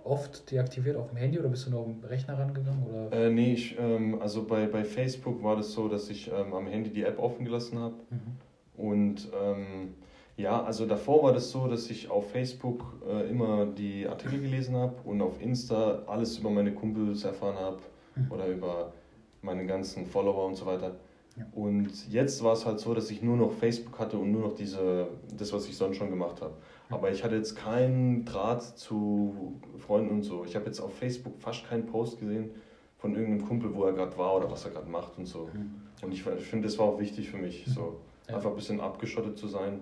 Speaker 2: oft deaktiviert auf dem Handy oder bist du nur auf dem Rechner rangegangen? Oder?
Speaker 1: Äh, nee, ich, ähm, also bei, bei Facebook war das so, dass ich ähm, am Handy die App offen gelassen habe. Mhm. Und ähm, ja, also davor war das so, dass ich auf Facebook äh, immer die Artikel gelesen habe und auf Insta alles über meine Kumpels erfahren habe mhm. oder über meine ganzen Follower und so weiter. Ja. Und jetzt war es halt so, dass ich nur noch Facebook hatte und nur noch diese, das, was ich sonst schon gemacht habe. Aber ich hatte jetzt keinen Draht zu Freunden und so. Ich habe jetzt auf Facebook fast keinen Post gesehen von irgendeinem Kumpel, wo er gerade war oder was er gerade macht und so. Mhm. Und ich, ich finde, das war auch wichtig für mich, so ja. einfach ein bisschen abgeschottet zu sein.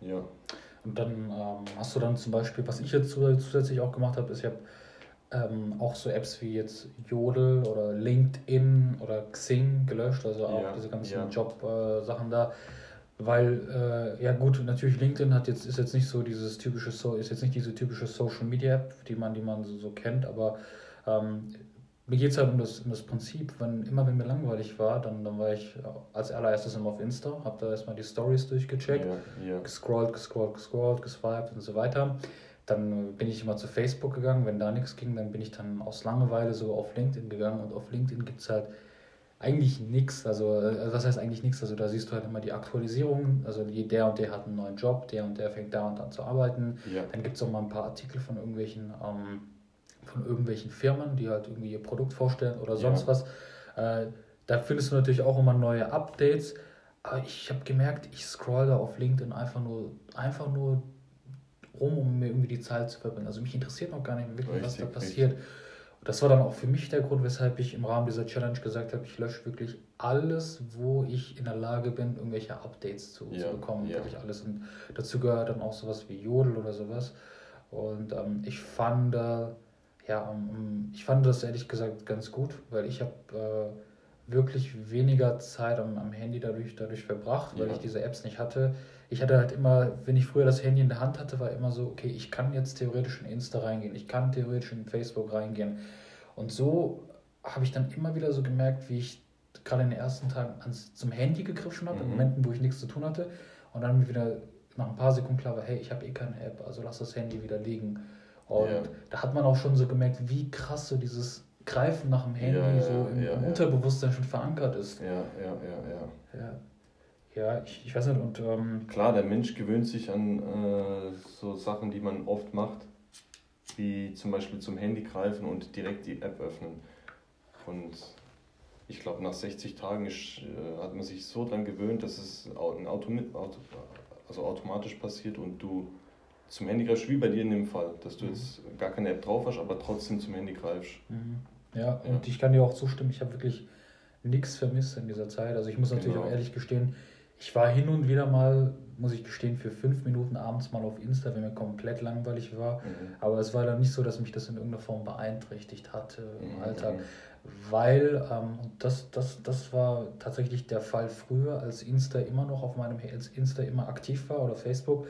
Speaker 1: Ja.
Speaker 2: Und dann ähm, hast du dann zum Beispiel, was ich jetzt zusätzlich auch gemacht habe, ist, ich habe ähm, auch so Apps wie jetzt Jodel oder LinkedIn oder Xing gelöscht, also auch ja, diese ganzen ja. Job-Sachen äh, da weil äh, ja gut natürlich LinkedIn hat jetzt ist jetzt nicht so dieses typische so ist jetzt nicht diese typische Social Media App die man die man so, so kennt aber ähm, mir geht es halt um das, um das Prinzip. Wenn immer wenn mir langweilig war dann, dann war ich als allererstes immer auf Insta habe da erstmal die Stories durchgecheckt ja, ja. gescrollt gescrollt gescrollt geswiped und so weiter. Dann bin ich immer zu Facebook gegangen. Wenn da nichts ging dann bin ich dann aus Langeweile so auf LinkedIn gegangen und auf LinkedIn gibt es halt eigentlich nichts. Also, äh, was heißt eigentlich nichts? Also, da siehst du halt immer die Aktualisierung. Also, der und der hat einen neuen Job, der und der fängt da und da zu arbeiten. Ja. Dann gibt es auch mal ein paar Artikel von irgendwelchen, ähm, von irgendwelchen Firmen, die halt irgendwie ihr Produkt vorstellen oder sonst ja. was. Äh, da findest du natürlich auch immer neue Updates. Aber ich habe gemerkt, ich scroll da auf LinkedIn einfach nur, einfach nur rum, um mir irgendwie die Zeit zu verbringen. Also mich interessiert noch gar nicht wirklich, richtig, was da passiert. Richtig das war dann auch für mich der Grund, weshalb ich im Rahmen dieser Challenge gesagt habe, ich lösche wirklich alles, wo ich in der Lage bin, irgendwelche Updates zu, ja, zu bekommen. Ja. Wirklich alles. Und dazu gehört dann auch sowas wie Jodel oder sowas. Und ähm, ich fand, äh, ja, ähm, ich fand das ehrlich gesagt ganz gut, weil ich habe äh, wirklich weniger Zeit am, am Handy dadurch, dadurch verbracht, weil ja. ich diese Apps nicht hatte ich hatte halt immer, wenn ich früher das Handy in der Hand hatte, war immer so, okay, ich kann jetzt theoretisch in Insta reingehen, ich kann theoretisch in Facebook reingehen. Und so habe ich dann immer wieder so gemerkt, wie ich gerade in den ersten Tagen ans, zum Handy gegriffen habe, mhm. in Momenten, wo ich nichts zu tun hatte. Und dann wieder nach ein paar Sekunden klar war, hey, ich habe eh keine App, also lass das Handy wieder liegen. Und ja. da hat man auch schon so gemerkt, wie krass so dieses Greifen nach dem Handy ja, so im, ja, im Unterbewusstsein schon verankert ist.
Speaker 1: Ja, ja, ja,
Speaker 2: ja. Ja. Ich, ich weiß nicht. Und, ähm,
Speaker 1: Klar, der Mensch gewöhnt sich an äh, so Sachen, die man oft macht, wie zum Beispiel zum Handy greifen und direkt die App öffnen. Und ich glaube, nach 60 Tagen ist, äh, hat man sich so dran gewöhnt, dass es ein Auto, Auto, also automatisch passiert und du zum Handy greifst, wie bei dir in dem Fall, dass du mhm. jetzt gar keine App drauf hast, aber trotzdem zum Handy greifst.
Speaker 2: Mhm. Ja, und ja. ich kann dir auch zustimmen, ich habe wirklich nichts vermisst in dieser Zeit. Also ich muss natürlich genau. auch ehrlich gestehen, ich war hin und wieder mal, muss ich gestehen, für fünf Minuten abends mal auf Insta, wenn mir komplett langweilig war. Mhm. Aber es war dann nicht so, dass mich das in irgendeiner Form beeinträchtigt hatte im mhm. Alltag. Weil, ähm, das, das, das war tatsächlich der Fall früher, als Insta immer noch auf meinem als Insta immer aktiv war oder Facebook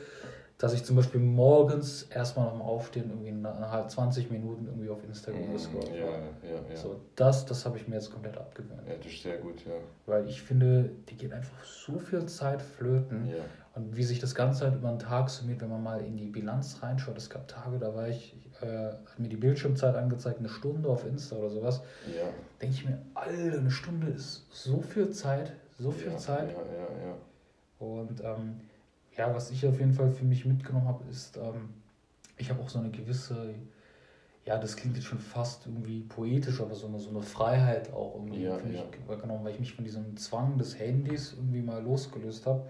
Speaker 2: dass ich zum Beispiel morgens erstmal mal Aufstehen irgendwie innerhalb 20 Minuten irgendwie auf Instagram mm, gescrollt ja, ja, ja. So, das, das habe ich mir jetzt komplett abgewöhnt.
Speaker 1: Ja, das ist sehr gut, ja.
Speaker 2: Weil ich finde, die geht einfach so viel Zeit flöten. Ja. Und wie sich das Ganze halt über den Tag summiert, wenn man mal in die Bilanz reinschaut. Es gab Tage, da war ich, äh, hat mir die Bildschirmzeit angezeigt, eine Stunde auf Insta oder sowas. Ja. Denke ich mir, Alter, eine Stunde ist so viel Zeit, so viel Zeit. Ja, ja, ja. Und ähm, ja, was ich auf jeden Fall für mich mitgenommen habe, ist, ähm, ich habe auch so eine gewisse, ja, das klingt jetzt schon fast irgendwie poetisch, aber so eine, so eine Freiheit auch irgendwie ja, für mich ja. genommen, weil ich mich von diesem Zwang des Handys irgendwie mal losgelöst habe.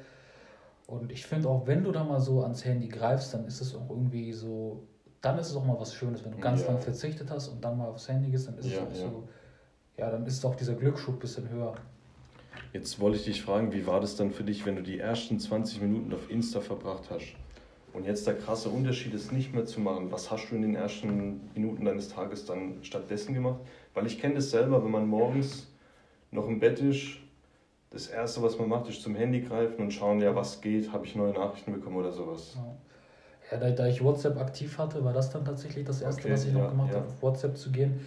Speaker 2: Und ich finde auch, wenn du da mal so ans Handy greifst, dann ist es auch irgendwie so, dann ist es auch mal was Schönes, wenn du ganz ja. lang verzichtet hast und dann mal aufs Handy gehst, dann ist es auch so, ja, dann ist auch dieser Glücksschub ein bisschen höher.
Speaker 1: Jetzt wollte ich dich fragen, wie war das dann für dich, wenn du die ersten 20 Minuten auf Insta verbracht hast? Und jetzt der krasse Unterschied ist nicht mehr zu machen. Was hast du in den ersten Minuten deines Tages dann stattdessen gemacht? Weil ich kenne das selber, wenn man morgens noch im Bett ist, das Erste, was man macht, ist zum Handy greifen und schauen, ja, was geht, habe ich neue Nachrichten bekommen oder sowas.
Speaker 2: Ja, da, da, ich WhatsApp aktiv hatte, war das dann tatsächlich das Erste, okay, was ich ja, noch gemacht ja. habe, auf WhatsApp zu gehen.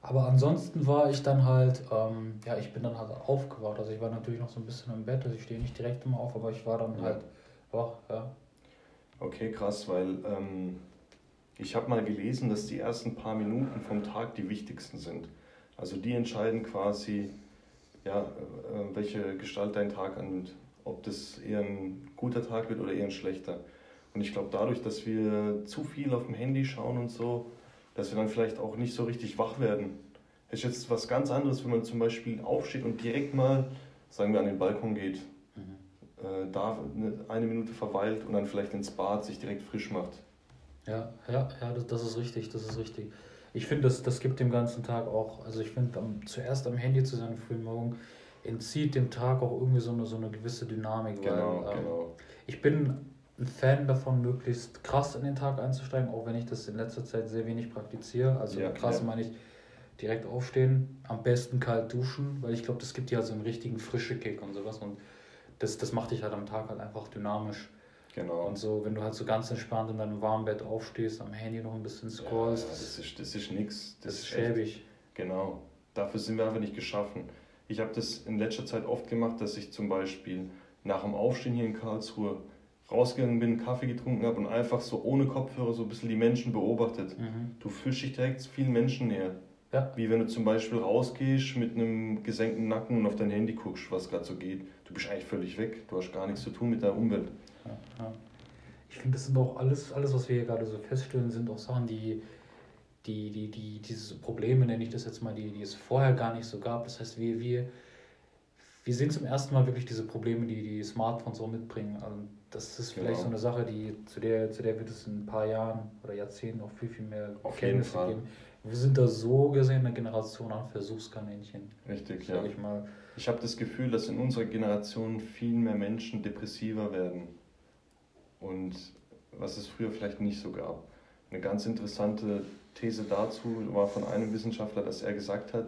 Speaker 2: Aber ansonsten war ich dann halt, ähm, ja, ich bin dann halt aufgewacht. Also ich war natürlich noch so ein bisschen im Bett, also ich stehe nicht direkt immer auf, aber ich war dann ja. halt wach, ja.
Speaker 1: Okay, krass, weil ähm, ich habe mal gelesen, dass die ersten paar Minuten vom Tag die wichtigsten sind. Also die entscheiden quasi, ja, äh, welche Gestalt dein Tag annimmt. Ob das eher ein guter Tag wird oder eher ein schlechter. Und ich glaube, dadurch, dass wir zu viel auf dem Handy schauen und so, dass wir dann vielleicht auch nicht so richtig wach werden. Es ist jetzt was ganz anderes, wenn man zum Beispiel aufsteht und direkt mal, sagen wir, an den Balkon geht, mhm. äh, da eine Minute verweilt und dann vielleicht ins Bad sich direkt frisch macht.
Speaker 2: Ja, ja, ja, das, das ist richtig, das ist richtig. Ich finde, das, das gibt dem ganzen Tag auch, also ich finde, zuerst am Handy zu sein, frühen Morgen, entzieht dem Tag auch irgendwie so eine, so eine gewisse Dynamik. Genau, weil, ähm, genau. Ich bin ein Fan davon, möglichst krass in den Tag einzusteigen, auch wenn ich das in letzter Zeit sehr wenig praktiziere. Also ja, krass ja. meine ich direkt aufstehen, am besten kalt duschen, weil ich glaube, das gibt dir halt so einen richtigen frische Kick und sowas und das, das macht dich halt am Tag halt einfach dynamisch. Genau. Und so, wenn du halt so ganz entspannt in deinem warmen Bett aufstehst, am Handy noch ein bisschen scrollst. Ja,
Speaker 1: das ist, das ist nix.
Speaker 2: Das, das ist schäbig.
Speaker 1: Genau. Dafür sind wir einfach nicht geschaffen. Ich habe das in letzter Zeit oft gemacht, dass ich zum Beispiel nach dem Aufstehen hier in Karlsruhe rausgegangen bin, Kaffee getrunken habe und einfach so ohne Kopfhörer so ein bisschen die Menschen beobachtet. Mhm. Du fühlst dich direkt vielen Menschen näher. Ja. Wie wenn du zum Beispiel rausgehst mit einem gesenkten Nacken und auf dein Handy guckst, was gerade so geht. Du bist eigentlich völlig weg. Du hast gar nichts zu tun mit der Umwelt. Ja,
Speaker 2: ja. Ich finde, das sind auch alles, alles, was wir hier gerade so feststellen, sind auch Sachen, die, die, die, die, diese Probleme, nenne ich das jetzt mal, die, die es vorher gar nicht so gab. Das heißt, wir, wir, wir sehen zum ersten Mal wirklich diese Probleme, die die Smartphones so mitbringen. Also das ist vielleicht genau. so eine Sache, die, zu, der, zu der wird es in ein paar Jahren oder Jahrzehnten noch viel, viel mehr Auf Kenntnisse geben. Wir sind da so gesehen eine Generation an Versuchskaninchen.
Speaker 1: Richtig, ja. Ich, mal. ich habe das Gefühl, dass in unserer Generation viel mehr Menschen depressiver werden. Und was es früher vielleicht nicht so gab. Eine ganz interessante These dazu war von einem Wissenschaftler, dass er gesagt hat,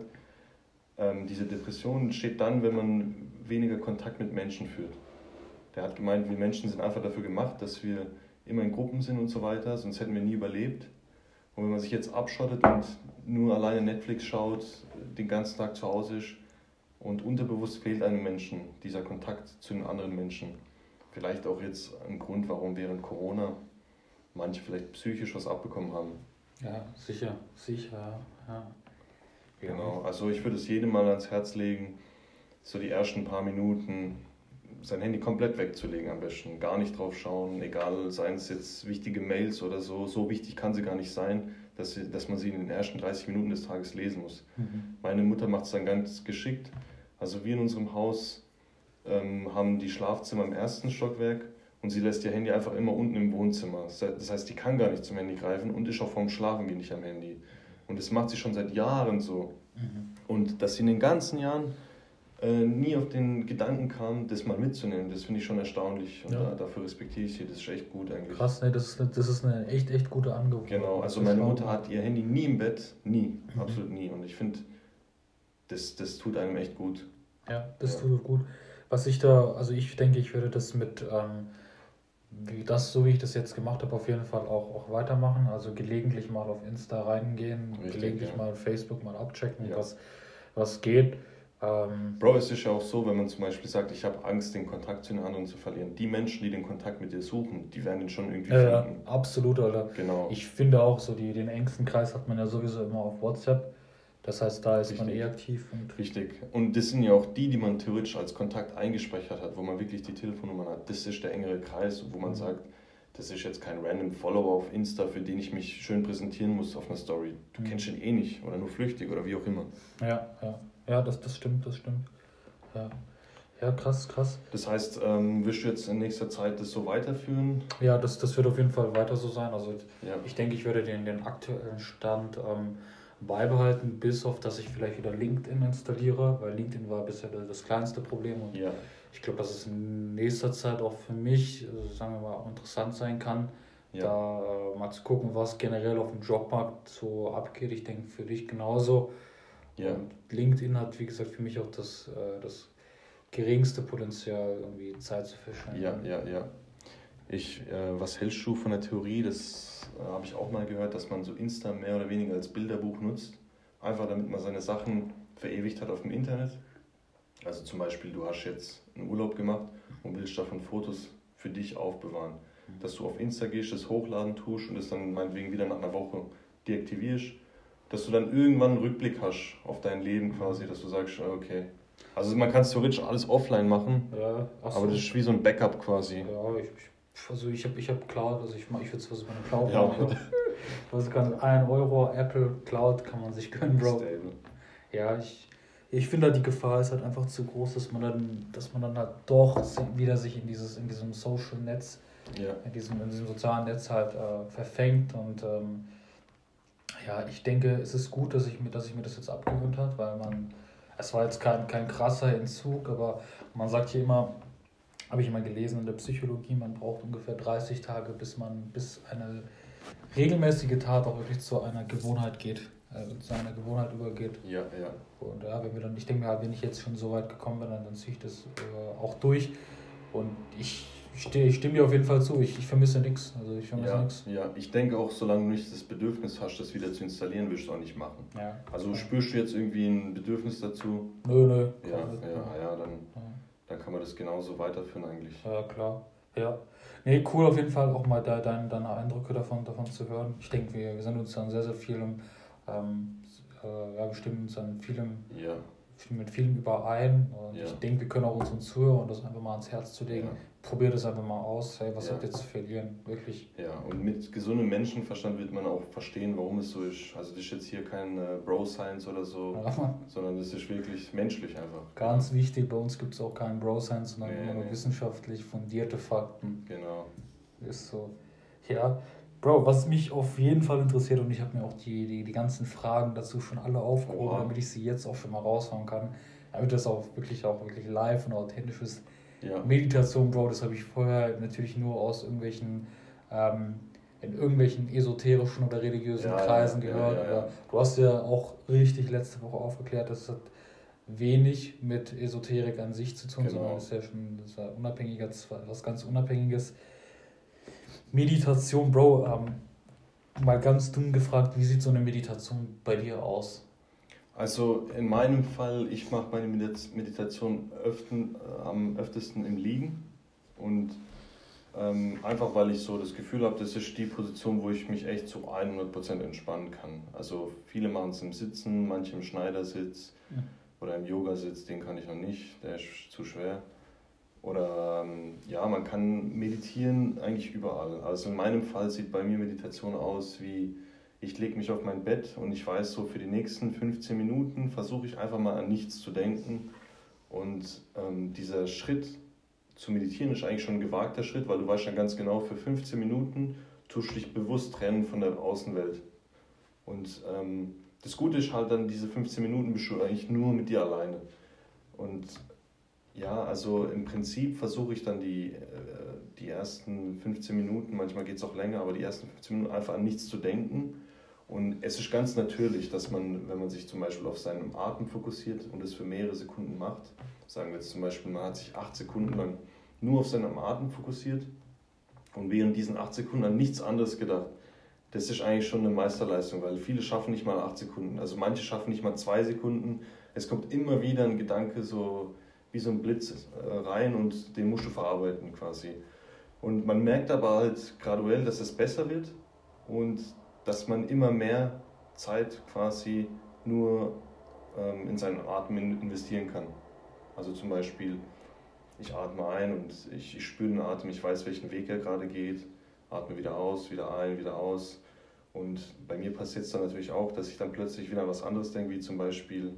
Speaker 1: ähm, diese Depression entsteht dann, wenn man weniger Kontakt mit Menschen führt. Der hat gemeint, wir Menschen sind einfach dafür gemacht, dass wir immer in Gruppen sind und so weiter, sonst hätten wir nie überlebt. Und wenn man sich jetzt abschottet und nur alleine Netflix schaut, den ganzen Tag zu Hause ist und unterbewusst fehlt einem Menschen dieser Kontakt zu den anderen Menschen. Vielleicht auch jetzt ein Grund, warum während Corona manche vielleicht psychisch was abbekommen haben.
Speaker 2: Ja, sicher, sicher, ja.
Speaker 1: Genau, also ich würde es jedem mal ans Herz legen, so die ersten paar Minuten sein Handy komplett wegzulegen am besten. Gar nicht drauf schauen, egal, seien es jetzt wichtige Mails oder so. So wichtig kann sie gar nicht sein, dass, sie, dass man sie in den ersten 30 Minuten des Tages lesen muss. Mhm. Meine Mutter macht es dann ganz geschickt. Also wir in unserem Haus ähm, haben die Schlafzimmer im ersten Stockwerk und sie lässt ihr Handy einfach immer unten im Wohnzimmer. Das heißt, die kann gar nicht zum Handy greifen und ist auch vorm Schlafengehen nicht am Handy. Und das macht sie schon seit Jahren so. Mhm. Und dass sie in den ganzen Jahren äh, nie auf den Gedanken kam, das mal mitzunehmen, das finde ich schon erstaunlich. Und ja. da, dafür respektiere ich sie. Das ist echt gut eigentlich.
Speaker 2: Krass, ne, das ist, eine, das ist eine echt, echt gute Angebot.
Speaker 1: Genau, also meine Mutter hat ihr Handy nie im Bett. Nie, mhm. absolut nie. Und ich finde, das, das tut einem echt gut.
Speaker 2: Ja, das ja. tut gut. Was ich da, also ich denke, ich würde das mit, ähm, wie das, so wie ich das jetzt gemacht habe, auf jeden Fall auch, auch weitermachen. Also gelegentlich mal auf Insta reingehen, Richtig, gelegentlich ja. mal Facebook mal abchecken, was, was geht. Ähm,
Speaker 1: Bro, es ist ja auch so, wenn man zum Beispiel sagt, ich habe Angst, den Kontakt zu den anderen zu verlieren. Die Menschen, die den Kontakt mit dir suchen, die werden ihn schon irgendwie
Speaker 2: äh, finden. Absolut, Alter. Genau. Ich finde auch so, die, den engsten Kreis hat man ja sowieso immer auf WhatsApp. Das heißt, da ist Richtig. man eh aktiv.
Speaker 1: Und Richtig. Und das sind ja auch die, die man theoretisch als Kontakt eingespeichert hat, wo man wirklich die Telefonnummer hat. Das ist der engere Kreis, wo man mhm. sagt, das ist jetzt kein random Follower auf Insta, für den ich mich schön präsentieren muss auf einer Story. Du mhm. kennst ihn eh nicht oder nur flüchtig oder wie auch immer.
Speaker 2: Ja, ja. Ja, das, das stimmt, das stimmt. Ja. Ja, krass, krass.
Speaker 1: Das heißt, ähm, wirst du jetzt in nächster Zeit das so weiterführen?
Speaker 2: Ja, das, das wird auf jeden Fall weiter so sein. Also ja. ich denke, ich werde den, den aktuellen Stand ähm, beibehalten, bis auf dass ich vielleicht wieder LinkedIn installiere, weil LinkedIn war bisher das kleinste Problem und ja. ich glaube, dass es in nächster Zeit auch für mich, also sagen wir mal, interessant sein kann, ja. da äh, mal zu gucken, was generell auf dem Jobmarkt so abgeht. Ich denke für dich genauso. Ja. Und LinkedIn hat, wie gesagt, für mich auch das, äh, das geringste Potenzial, irgendwie Zeit zu verschwenden.
Speaker 1: Ja, ja, ja. Ich, äh, was hältst du von der Theorie? Das äh, habe ich auch mal gehört, dass man so Insta mehr oder weniger als Bilderbuch nutzt. Einfach damit man seine Sachen verewigt hat auf dem Internet. Also zum Beispiel, du hast jetzt einen Urlaub gemacht und willst davon Fotos für dich aufbewahren. Dass du auf Insta gehst, das hochladen tust und das dann meinetwegen wieder nach einer Woche deaktivierst. Dass du dann irgendwann einen Rückblick hast auf dein Leben quasi, dass du sagst, okay. Also man kann es theoretisch alles offline machen, ja, so. aber das ist wie so ein Backup quasi.
Speaker 2: Ja, ich, also ich habe ich hab Cloud, also ich, ich würde es was meine Cloud ja. machen. Was kann 1 Euro Apple Cloud kann man sich gönnen, Bro. Stable. Ja, ich, ich finde halt die Gefahr ist halt einfach zu groß, dass man dann, dass man dann halt doch wieder sich in dieses, in diesem Social Netz, ja. in, diesem, in diesem sozialen Netz halt äh, verfängt. Und ähm, ja, ich denke, es ist gut, dass ich mir, dass ich mir das jetzt abgewöhnt habe, weil man, es war jetzt kein, kein krasser Entzug, aber man sagt hier immer, habe ich immer gelesen in der Psychologie, man braucht ungefähr 30 Tage, bis man, bis eine regelmäßige Tat auch wirklich zu einer Gewohnheit geht, also zu einer Gewohnheit übergeht.
Speaker 1: Ja, ja.
Speaker 2: Und ja, wenn wir dann, ich denke mir wenn ich jetzt schon so weit gekommen bin, dann, dann ziehe ich das äh, auch durch. Und ich, ich stimme dir auf jeden Fall zu, ich, ich vermisse nichts. Also ich vermisse
Speaker 1: ja, nichts. Ja, ich denke auch, solange du nicht das Bedürfnis hast, das wieder zu installieren, wirst du auch nicht machen. Ja. Also spürst du jetzt irgendwie ein Bedürfnis dazu?
Speaker 2: Nö, nö.
Speaker 1: Ja, ja, ja, dann. Dann kann man das genauso weiterführen eigentlich.
Speaker 2: Ja, klar. Ja. Nee, cool auf jeden Fall auch mal da, deine, deine Eindrücke davon, davon zu hören. Ich denke, wir, wir sind uns dann sehr, sehr viel im, ähm, äh, ja, wir stimmen uns an vielem, ja. mit vielem überein. Und ja. ich denke, wir können auch unseren Zuhörern das einfach mal ans Herz zu legen. Ja probiert es einfach mal aus. Hey, was ja. habt ihr zu verlieren? Wirklich.
Speaker 1: Ja, und mit gesundem Menschenverstand wird man auch verstehen, warum es so ist. Also, das ist jetzt hier kein äh, Bro-Science oder so, ja. sondern das ist wirklich menschlich einfach.
Speaker 2: Ganz wichtig, bei uns gibt es auch keinen Bro-Science, sondern nee, immer nur wissenschaftlich fundierte Fakten.
Speaker 1: Genau.
Speaker 2: Ist so. Ja, Bro, was mich auf jeden Fall interessiert und ich habe mir auch die, die, die ganzen Fragen dazu schon alle aufgehoben, damit ich sie jetzt auch schon mal raushauen kann, damit das auch wirklich auch wirklich live und authentisch ist ja. Meditation, Bro, das habe ich vorher natürlich nur aus irgendwelchen, ähm, in irgendwelchen esoterischen oder religiösen ja, Kreisen ja, gehört. Aber du hast ja auch richtig letzte Woche aufgeklärt, dass das wenig mit Esoterik an sich zu tun, genau. sondern das ist ja schon das ist unabhängiger, was ganz Unabhängiges. Meditation, Bro, ähm, mal ganz dumm gefragt, wie sieht so eine Meditation bei dir aus?
Speaker 1: Also in meinem Fall, ich mache meine Meditation öften, äh, am öftesten im Liegen und ähm, einfach weil ich so das Gefühl habe, das ist die Position, wo ich mich echt zu 100% entspannen kann. Also viele machen es im Sitzen, manche im Schneidersitz ja. oder im Yogasitz, den kann ich noch nicht, der ist zu schwer. Oder ähm, ja, man kann meditieren eigentlich überall. Also in meinem Fall sieht bei mir Meditation aus wie, ich lege mich auf mein Bett und ich weiß so, für die nächsten 15 Minuten versuche ich einfach mal an nichts zu denken. Und ähm, dieser Schritt zu meditieren ist eigentlich schon ein gewagter Schritt, weil du weißt ja ganz genau, für 15 Minuten tust du dich bewusst trennen von der Außenwelt. Und ähm, das Gute ist halt dann, diese 15 Minuten bist du eigentlich nur mit dir alleine. Und ja, also im Prinzip versuche ich dann die, äh, die ersten 15 Minuten, manchmal geht es auch länger, aber die ersten 15 Minuten einfach an nichts zu denken. Und es ist ganz natürlich, dass man, wenn man sich zum Beispiel auf seinen Atem fokussiert und es für mehrere Sekunden macht, sagen wir jetzt zum Beispiel, man hat sich acht Sekunden lang nur auf seinen Atem fokussiert und während diesen acht Sekunden an nichts anderes gedacht, das ist eigentlich schon eine Meisterleistung, weil viele schaffen nicht mal acht Sekunden. Also manche schaffen nicht mal zwei Sekunden. Es kommt immer wieder ein Gedanke so wie so ein Blitz äh, rein und den musst du verarbeiten quasi. Und man merkt aber halt graduell, dass es besser wird und dass man immer mehr Zeit quasi nur ähm, in seinen Atem investieren kann. Also zum Beispiel, ich atme ein und ich, ich spüre den Atem, ich weiß, welchen Weg er gerade geht, atme wieder aus, wieder ein, wieder aus. Und bei mir passiert es dann natürlich auch, dass ich dann plötzlich wieder an was anderes denke, wie zum Beispiel,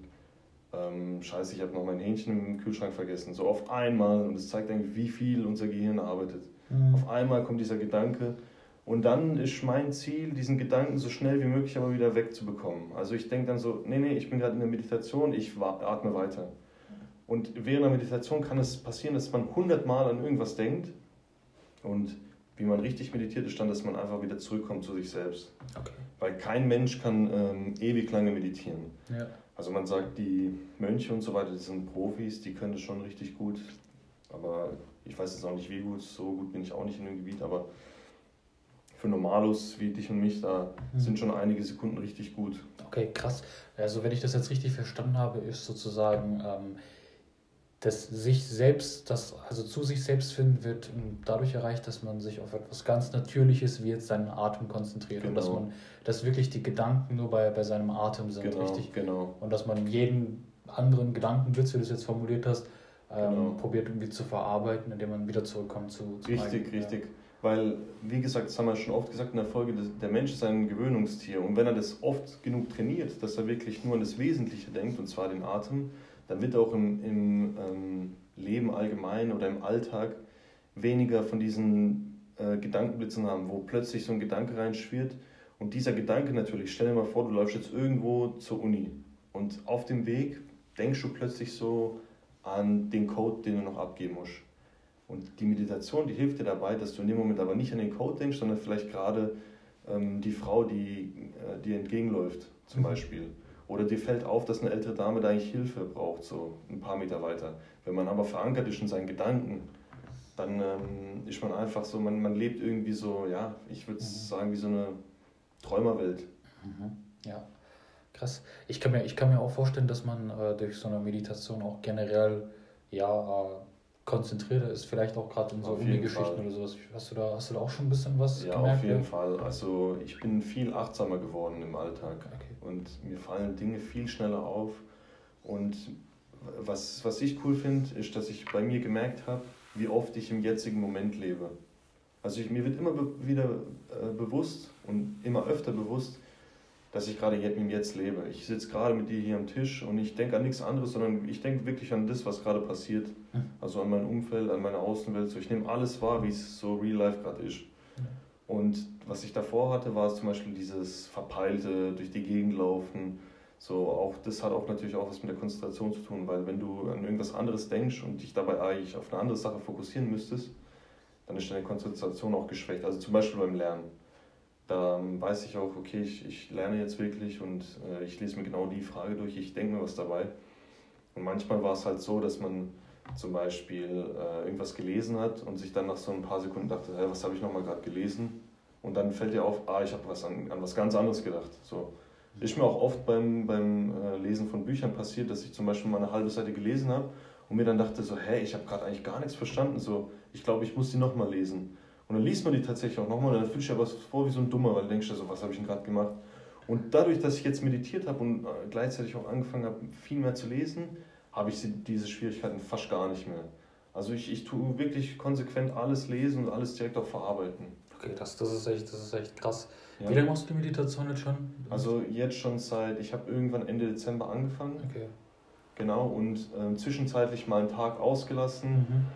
Speaker 1: ähm, scheiße, ich habe noch mein Hähnchen im Kühlschrank vergessen. So auf einmal, und es zeigt eigentlich, wie viel unser Gehirn arbeitet. Mhm. Auf einmal kommt dieser Gedanke und dann ist mein Ziel, diesen Gedanken so schnell wie möglich aber wieder wegzubekommen. Also ich denke dann so, nee, nee, ich bin gerade in der Meditation, ich atme weiter. Und während der Meditation kann es passieren, dass man hundertmal an irgendwas denkt und wie man richtig meditiert ist dann, dass man einfach wieder zurückkommt zu sich selbst. Okay. Weil kein Mensch kann ähm, ewig lange meditieren. Ja. Also man sagt, die Mönche und so weiter, die sind Profis, die können das schon richtig gut. Aber ich weiß jetzt auch nicht, wie gut, so gut bin ich auch nicht in dem Gebiet, aber für Normalos wie dich und mich, da mhm. sind schon einige Sekunden richtig gut.
Speaker 2: Okay, krass. Also wenn ich das jetzt richtig verstanden habe, ist sozusagen ähm, dass sich selbst, das, also zu sich selbst finden wird dadurch erreicht, dass man sich auf etwas ganz Natürliches wie jetzt seinen Atem konzentriert genau. und dass genau. man, dass wirklich die Gedanken nur bei, bei seinem Atem sind,
Speaker 1: genau, richtig? Genau.
Speaker 2: Und dass man jeden anderen Gedankenblitz, wie du es jetzt formuliert hast, ähm, genau. probiert irgendwie zu verarbeiten, indem man wieder zurückkommt zu,
Speaker 1: zu Richtig, eigenen, richtig. Ja. Weil, wie gesagt, das haben wir schon oft gesagt in der Folge, der Mensch ist ein Gewöhnungstier. Und wenn er das oft genug trainiert, dass er wirklich nur an das Wesentliche denkt, und zwar den Atem, dann wird auch im, im ähm, Leben allgemein oder im Alltag weniger von diesen äh, Gedankenblitzen haben, wo plötzlich so ein Gedanke reinschwirrt. Und dieser Gedanke natürlich, stell dir mal vor, du läufst jetzt irgendwo zur Uni und auf dem Weg denkst du plötzlich so an den Code, den du noch abgeben musst. Und die Meditation, die hilft dir dabei, dass du in dem Moment aber nicht an den Code denkst, sondern vielleicht gerade ähm, die Frau, die äh, dir entgegenläuft, zum mhm. Beispiel. Oder dir fällt auf, dass eine ältere Dame da eigentlich Hilfe braucht, so ein paar Meter weiter. Wenn man aber verankert ist in seinen Gedanken, dann ähm, ist man einfach so, man, man lebt irgendwie so, ja, ich würde mhm. sagen, wie so eine Träumerwelt.
Speaker 2: Mhm. Ja, krass. Ich kann mir, ich kann mir auch vorstellen, dass man äh, durch so eine Meditation auch generell ja, äh, konzentrierter ist, vielleicht auch gerade in so Uni-Geschichten oder sowas. Hast du, da, hast du da auch schon ein bisschen was
Speaker 1: ja, gemerkt? Ja, auf jeden Fall. Also ich bin viel achtsamer geworden im Alltag okay. und mir fallen Dinge viel schneller auf. Und was, was ich cool finde, ist, dass ich bei mir gemerkt habe, wie oft ich im jetzigen Moment lebe. Also ich, mir wird immer be wieder äh, bewusst und immer öfter bewusst, dass ich gerade im Jetzt lebe. Ich sitze gerade mit dir hier am Tisch und ich denke an nichts anderes, sondern ich denke wirklich an das, was gerade passiert. Also an mein Umfeld, an meine Außenwelt. So, ich nehme alles wahr, wie es so real life gerade ist. Und was ich davor hatte, war zum Beispiel dieses verpeilte, durch die Gegend laufen. So, auch, das hat auch natürlich auch was mit der Konzentration zu tun, weil wenn du an irgendwas anderes denkst und dich dabei eigentlich auf eine andere Sache fokussieren müsstest, dann ist deine Konzentration auch geschwächt. Also zum Beispiel beim Lernen da weiß ich auch, okay, ich, ich lerne jetzt wirklich und äh, ich lese mir genau die Frage durch, ich denke mir was dabei. Und manchmal war es halt so, dass man zum Beispiel äh, irgendwas gelesen hat und sich dann nach so ein paar Sekunden dachte, hey, was habe ich nochmal gerade gelesen? Und dann fällt dir auf, ah, ich habe was an, an was ganz anderes gedacht. So. Ist mir auch oft beim, beim äh, Lesen von Büchern passiert, dass ich zum Beispiel mal eine halbe Seite gelesen habe und mir dann dachte so, hey, ich habe gerade eigentlich gar nichts verstanden. So, ich glaube, ich muss die nochmal lesen. Und dann liest man die tatsächlich auch nochmal und dann fühlst du dir was vor wie so ein Dummer, weil du denkst, so, was habe ich denn gerade gemacht? Und dadurch, dass ich jetzt meditiert habe und äh, gleichzeitig auch angefangen habe, viel mehr zu lesen, habe ich diese Schwierigkeiten fast gar nicht mehr. Also ich, ich tue wirklich konsequent alles lesen und alles direkt auch verarbeiten.
Speaker 2: Okay, das, das, ist, echt, das ist echt krass.
Speaker 1: Ja.
Speaker 2: Wie lange machst du die Meditation jetzt schon?
Speaker 1: Also jetzt schon seit, ich habe irgendwann Ende Dezember angefangen.
Speaker 2: Okay.
Speaker 1: Genau, und äh, zwischenzeitlich mal einen Tag ausgelassen.
Speaker 2: Mhm.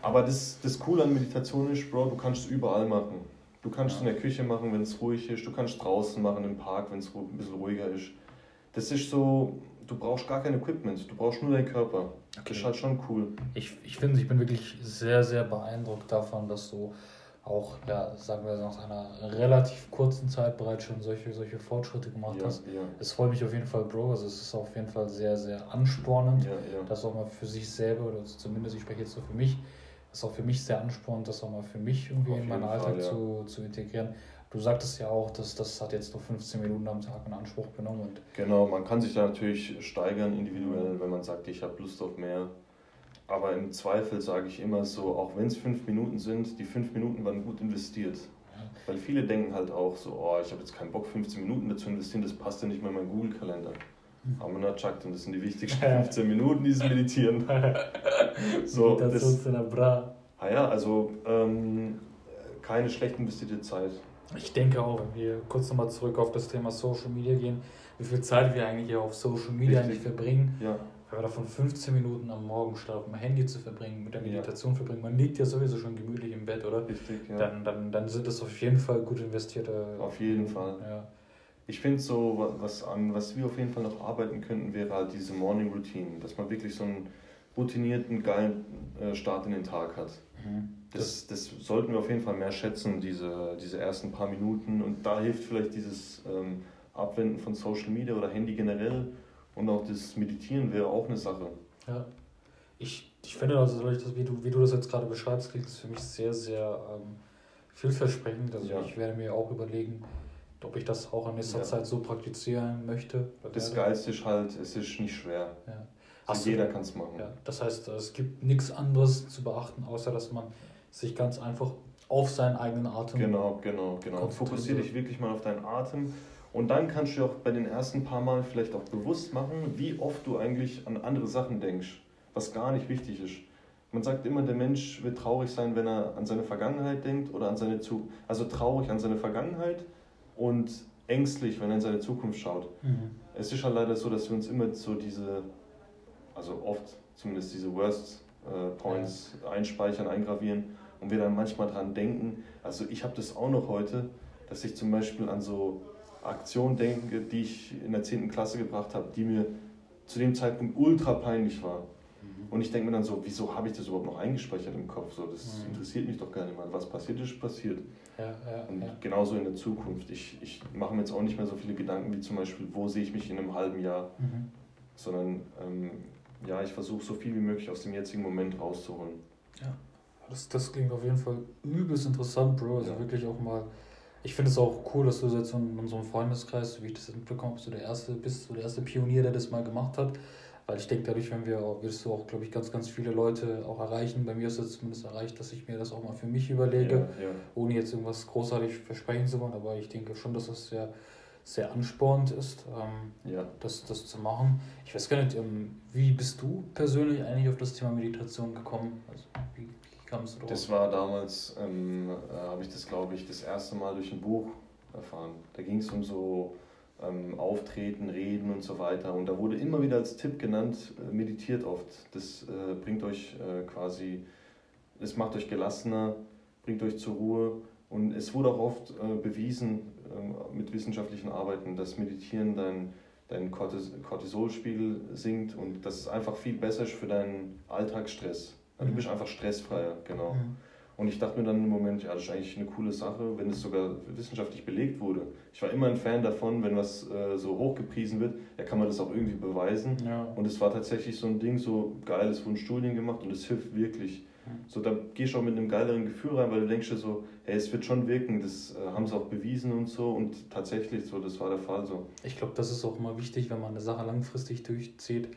Speaker 1: Aber das, das Coole an Meditation ist, Bro, du kannst es überall machen. Du kannst es
Speaker 2: Ja.
Speaker 1: in der Küche machen, wenn es ruhig ist. Du kannst draußen machen, im Park, wenn es ein bisschen ruhiger ist. Das ist so, du brauchst gar kein Equipment, du brauchst nur deinen Körper. Das
Speaker 2: Okay.
Speaker 1: ist halt schon cool.
Speaker 2: Ich, ich finde, ich bin wirklich sehr, sehr beeindruckt davon, dass du auch, ja, sagen wir nach einer relativ kurzen Zeit bereits schon solche, solche Fortschritte gemacht
Speaker 1: Ja,
Speaker 2: hast.
Speaker 1: ja,
Speaker 2: Es freut mich auf jeden Fall, Bro. Also es ist auf jeden Fall sehr, sehr anspornend,
Speaker 1: ja, ja.
Speaker 2: das auch mal für sich selber, oder zumindest ich spreche jetzt so für mich, ist auch für mich sehr anspornend, das auch mal für mich irgendwie
Speaker 1: Auf
Speaker 2: in meinen Alltag
Speaker 1: Fall, ja.
Speaker 2: zu, zu integrieren. Du sagtest ja auch, dass das hat jetzt nur 15 Minuten am Tag in Anspruch genommen und
Speaker 1: Genau, man kann sich da natürlich steigern individuell, wenn man sagt, ich habe Lust auf mehr. Aber im Zweifel sage ich immer so, auch wenn es fünf Minuten sind, die fünf Minuten waren gut investiert.
Speaker 2: Ja.
Speaker 1: Weil viele denken halt auch so, oh, ich habe jetzt keinen Bock, 15 Minuten dazu investieren, das passt ja nicht mehr in meinen Google-Kalender.
Speaker 2: Mhm.
Speaker 1: Aber na, Chuck, und das sind die wichtigsten 15 Minuten, dieses Meditieren. So,
Speaker 2: das.
Speaker 1: Ah ja, also ähm, keine schlecht investierte Zeit.
Speaker 2: Ich denke auch, wenn wir kurz nochmal zurück auf das Thema Social Media gehen, wie viel Zeit wir eigentlich hier auf Social Media
Speaker 1: Richtig.
Speaker 2: eigentlich verbringen.
Speaker 1: Ja,
Speaker 2: Wenn wir davon 15 Minuten am Morgen statt auf dem Handy zu verbringen, mit der
Speaker 1: Ja.
Speaker 2: Meditation verbringen, man liegt ja sowieso schon gemütlich im Bett, oder?
Speaker 1: richtig, ja.
Speaker 2: Dann, dann, dann sind das auf jeden Fall gut investierte.
Speaker 1: Auf jeden Fall.
Speaker 2: Ja.
Speaker 1: Ich finde so, wa- was, an was wir auf jeden Fall noch arbeiten könnten, wäre halt diese Morning Routine, dass man wirklich so einen routinierten, geilen äh, Start in den Tag hat.
Speaker 2: Mhm.
Speaker 1: Das, das sollten wir auf jeden Fall mehr schätzen, diese, diese ersten paar Minuten. Und da hilft vielleicht dieses ähm, Abwenden von Social Media oder Handy generell und auch das Meditieren wäre auch eine Sache.
Speaker 2: Ja. Ich, ich finde, also, wie, du, wie du das jetzt gerade beschreibst, klingt es für mich sehr, sehr ähm, vielversprechend. Also
Speaker 1: Ja.
Speaker 2: ich werde mir auch überlegen, ob ich das auch in nächster
Speaker 1: Ja.
Speaker 2: Zeit so praktizieren möchte.
Speaker 1: Das. Geilste ist halt, es ist nicht schwer.
Speaker 2: Ja.
Speaker 1: Also jeder kann es machen.
Speaker 2: Ja, das heißt, es gibt nichts anderes zu beachten, außer dass man sich ganz einfach auf seinen eigenen Atem.
Speaker 1: Genau, genau, genau. Fokussiere dich wirklich mal auf deinen Atem. Und dann kannst du auch bei den ersten paar Mal vielleicht auch bewusst machen, wie oft du eigentlich an andere Sachen denkst, was gar nicht wichtig ist. Man sagt immer, der Mensch wird traurig sein, wenn er an seine Vergangenheit denkt oder an seine Zukunft. Also traurig an seine Vergangenheit und ängstlich, wenn er in seine Zukunft schaut.
Speaker 2: Mhm.
Speaker 1: Es ist halt leider so, dass wir uns immer so diese, also oft zumindest diese Worst äh, Points einspeichern, eingravieren und wir dann manchmal dran denken. Also ich habe das auch noch heute, dass ich zum Beispiel an so Aktionen denke, die ich in der 10. Klasse gebracht habe, die mir zu dem Zeitpunkt ultra peinlich war. Und ich denke mir dann so, wieso habe ich das überhaupt noch eingespeichert im Kopf? So, das
Speaker 2: Mhm.
Speaker 1: interessiert mich doch gar nicht mehr. Was passiert ist, passiert.
Speaker 2: Ja, ja,
Speaker 1: Und
Speaker 2: ja.
Speaker 1: genauso in der Zukunft. Ich, ich mache mir jetzt auch nicht mehr so viele Gedanken wie zum Beispiel, wo sehe ich mich in einem halben Jahr,
Speaker 2: Mhm.
Speaker 1: sondern ähm, ja, ich versuche so viel wie möglich aus dem jetzigen Moment rauszuholen.
Speaker 2: Das, das klingt auf jeden Fall übelst interessant, Bro. Also
Speaker 1: Ja.
Speaker 2: wirklich auch mal. Ich finde es auch cool, dass du jetzt in unserem Freundeskreis, so wie ich das mitbekommen habe, bist du der erste, bist du der erste Pionier, der das mal gemacht hat. Weil ich denke, dadurch, wenn wir, wirst du auch, glaube ich, ganz, ganz viele Leute auch erreichen. Bei mir ist es zumindest erreicht, dass ich mir das auch mal für mich überlege,
Speaker 1: Ja, ja.
Speaker 2: ohne jetzt irgendwas großartig versprechen zu wollen. Aber ich denke schon, dass es sehr, sehr anspornend ist. Ähm,
Speaker 1: ja.
Speaker 2: das, das zu machen. Ich weiß gar nicht, ähm, wie bist du persönlich eigentlich auf das Thema Meditation gekommen? Also, wie, kamst du drauf?
Speaker 1: Das war damals, ähm, äh, habe ich das glaube ich das erste Mal durch ein Buch erfahren. Da ging es um so ähm, Auftreten, Reden und so weiter. Und da wurde immer wieder als Tipp genannt, äh, meditiert oft. Das äh, bringt euch äh, quasi, es macht euch gelassener, bringt euch zur Ruhe. Und es wurde auch oft äh, bewiesen ähm, mit wissenschaftlichen Arbeiten, dass Meditieren dein, dein Cortis Cortisolspiegel sinkt und dass es einfach viel besser ist für deinen Alltagsstress. Also
Speaker 2: Mhm.
Speaker 1: Du bist einfach stressfreier, genau.
Speaker 2: Mhm.
Speaker 1: Und ich dachte mir dann im Moment, ja, das ist eigentlich eine coole Sache, wenn es sogar wissenschaftlich belegt wurde. Ich war immer ein Fan davon, wenn was äh, so hochgepriesen wird, ja, kann man das auch irgendwie beweisen.
Speaker 2: Ja.
Speaker 1: Und es war tatsächlich so ein Ding, so geil, es wurden Studien gemacht und es hilft wirklich. So, da gehst du auch mit einem geileren Gefühl rein, weil du denkst dir so, hey, es wird schon wirken, das äh, haben sie auch bewiesen und so und tatsächlich so, das war der Fall so.
Speaker 2: Ich glaube, das ist auch immer wichtig, wenn man eine Sache langfristig durchzieht.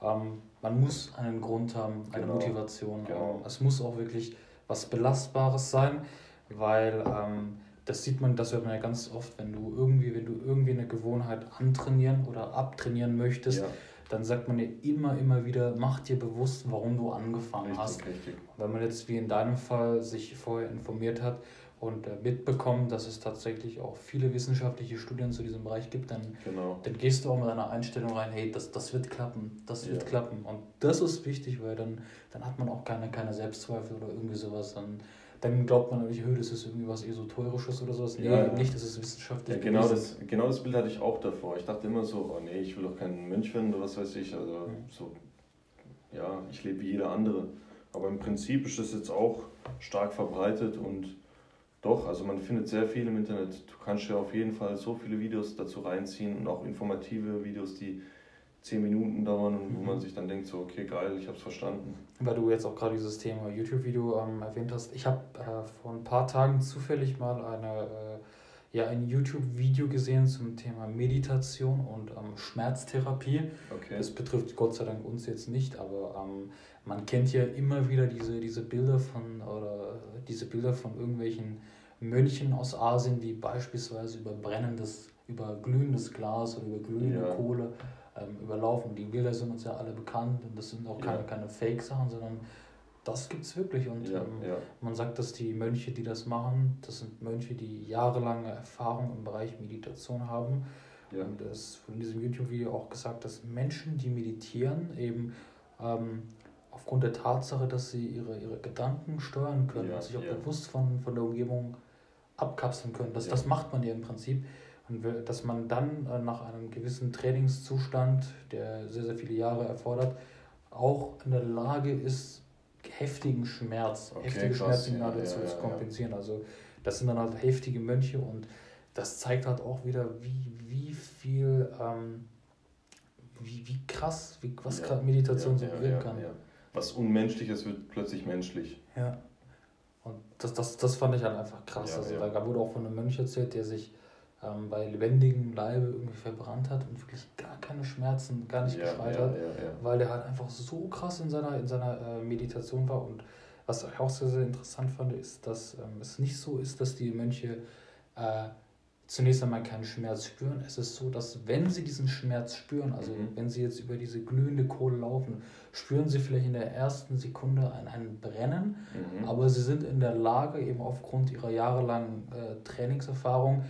Speaker 2: Ähm, man muss einen Grund haben, eine
Speaker 1: Genau.
Speaker 2: Motivation.
Speaker 1: Genau.
Speaker 2: Es muss auch wirklich was Belastbares sein, weil ähm, das sieht man, das hört man ja ganz oft, wenn du irgendwie, wenn du irgendwie eine Gewohnheit antrainieren oder abtrainieren möchtest,
Speaker 1: Ja,
Speaker 2: dann sagt man dir immer, immer wieder, mach dir bewusst, warum du angefangen
Speaker 1: Richtig,
Speaker 2: hast.
Speaker 1: richtig.
Speaker 2: Wenn man jetzt wie in deinem Fall sich vorher informiert hat und äh, mitbekommt, dass es tatsächlich auch viele wissenschaftliche Studien zu diesem Bereich gibt, dann,
Speaker 1: Genau.
Speaker 2: dann gehst du auch mit einer Einstellung rein, hey, das, das wird klappen, das wird
Speaker 1: Ja.
Speaker 2: klappen. Und das ist wichtig, weil dann, dann hat man auch keine, keine Selbstzweifel oder irgendwie sowas. Dann, dann glaubt man hey, das ist irgendwie was Esoterisches oder sowas. Nee,
Speaker 1: Ja,
Speaker 2: nicht, das ist wissenschaftlich.
Speaker 1: Ja, genau, das, genau das Bild hatte ich auch davor. Ich dachte immer so, oh nee, ich will doch kein Mönch werden oder was weiß ich. Also
Speaker 2: Mhm.
Speaker 1: so, ja, ich lebe wie jeder andere. Aber im Prinzip ist das jetzt auch stark verbreitet und doch, also man findet sehr viel im Internet. Du kannst ja auf jeden Fall so viele Videos dazu reinziehen und auch informative Videos, die zehn Minuten dauern und wo
Speaker 2: Mhm.
Speaker 1: man sich dann denkt, so, okay, geil, ich habe es verstanden.
Speaker 2: Weil du jetzt auch gerade dieses Thema YouTube-Video ähm, erwähnt hast. Ich habe äh, vor ein paar Tagen zufällig mal eine, äh, ja, ein YouTube-Video gesehen zum Thema Meditation und ähm, Schmerztherapie.
Speaker 1: Okay.
Speaker 2: Das betrifft Gott sei Dank uns jetzt nicht, aber ähm, man kennt ja immer wieder diese, diese Bilder von oder diese Bilder von irgendwelchen Mönchen aus Asien, die beispielsweise über brennendes, über glühendes Glas oder über glühende
Speaker 1: Ja.
Speaker 2: Kohle ähm, überlaufen. Die Bilder sind uns ja alle bekannt und das sind auch keine,
Speaker 1: Ja.
Speaker 2: keine Fake-Sachen, sondern das gibt es wirklich. Und
Speaker 1: ja,
Speaker 2: ähm, man sagt, dass die Mönche, die das machen, das sind Mönche, die jahrelange Erfahrung im Bereich Meditation haben. Und es ist von diesem YouTube-Video auch gesagt, dass Menschen, die meditieren, eben ähm, aufgrund der Tatsache, dass sie ihre, ihre Gedanken steuern können,
Speaker 1: Ja,
Speaker 2: sich auch
Speaker 1: ja.
Speaker 2: bewusst von, von der Umgebung abkapseln können. Das,
Speaker 1: Ja.
Speaker 2: das macht man ja im Prinzip. Und dass man dann äh, nach einem gewissen Trainingszustand, der sehr, sehr viele Jahre erfordert, auch in der Lage ist, heftigen Schmerz,
Speaker 1: Okay,
Speaker 2: heftige Schmerzsignale zu, kompensieren. Also das sind dann halt heftige Mönche und das zeigt halt auch wieder, wie, wie viel, ähm, wie, wie krass, wie, was
Speaker 1: Ja,
Speaker 2: gerade Meditation so bewirken kann.
Speaker 1: Was Unmenschliches wird plötzlich menschlich.
Speaker 2: Ja. Und das, das, das fand ich halt einfach krass.
Speaker 1: Ja,
Speaker 2: also
Speaker 1: ja.
Speaker 2: da wurde auch von einem Mönch erzählt, der sich ähm, bei lebendigem Leibe irgendwie verbrannt hat und wirklich gar keine Schmerzen, gar nicht
Speaker 1: ja,
Speaker 2: geschreit hat, weil der halt einfach so krass in seiner, in seiner äh, Meditation war. Und was ich auch sehr, sehr interessant fand, ist, dass ähm, es nicht so ist, dass die Mönche äh, zunächst einmal keinen Schmerz spüren. Es ist so, dass wenn sie diesen Schmerz spüren, also
Speaker 1: Mhm.
Speaker 2: wenn sie jetzt über diese glühende Kohle laufen, spüren sie vielleicht in der ersten Sekunde ein, ein Brennen,
Speaker 1: Mhm.
Speaker 2: aber sie sind in der Lage, eben aufgrund ihrer jahrelangen äh, Trainingserfahrung,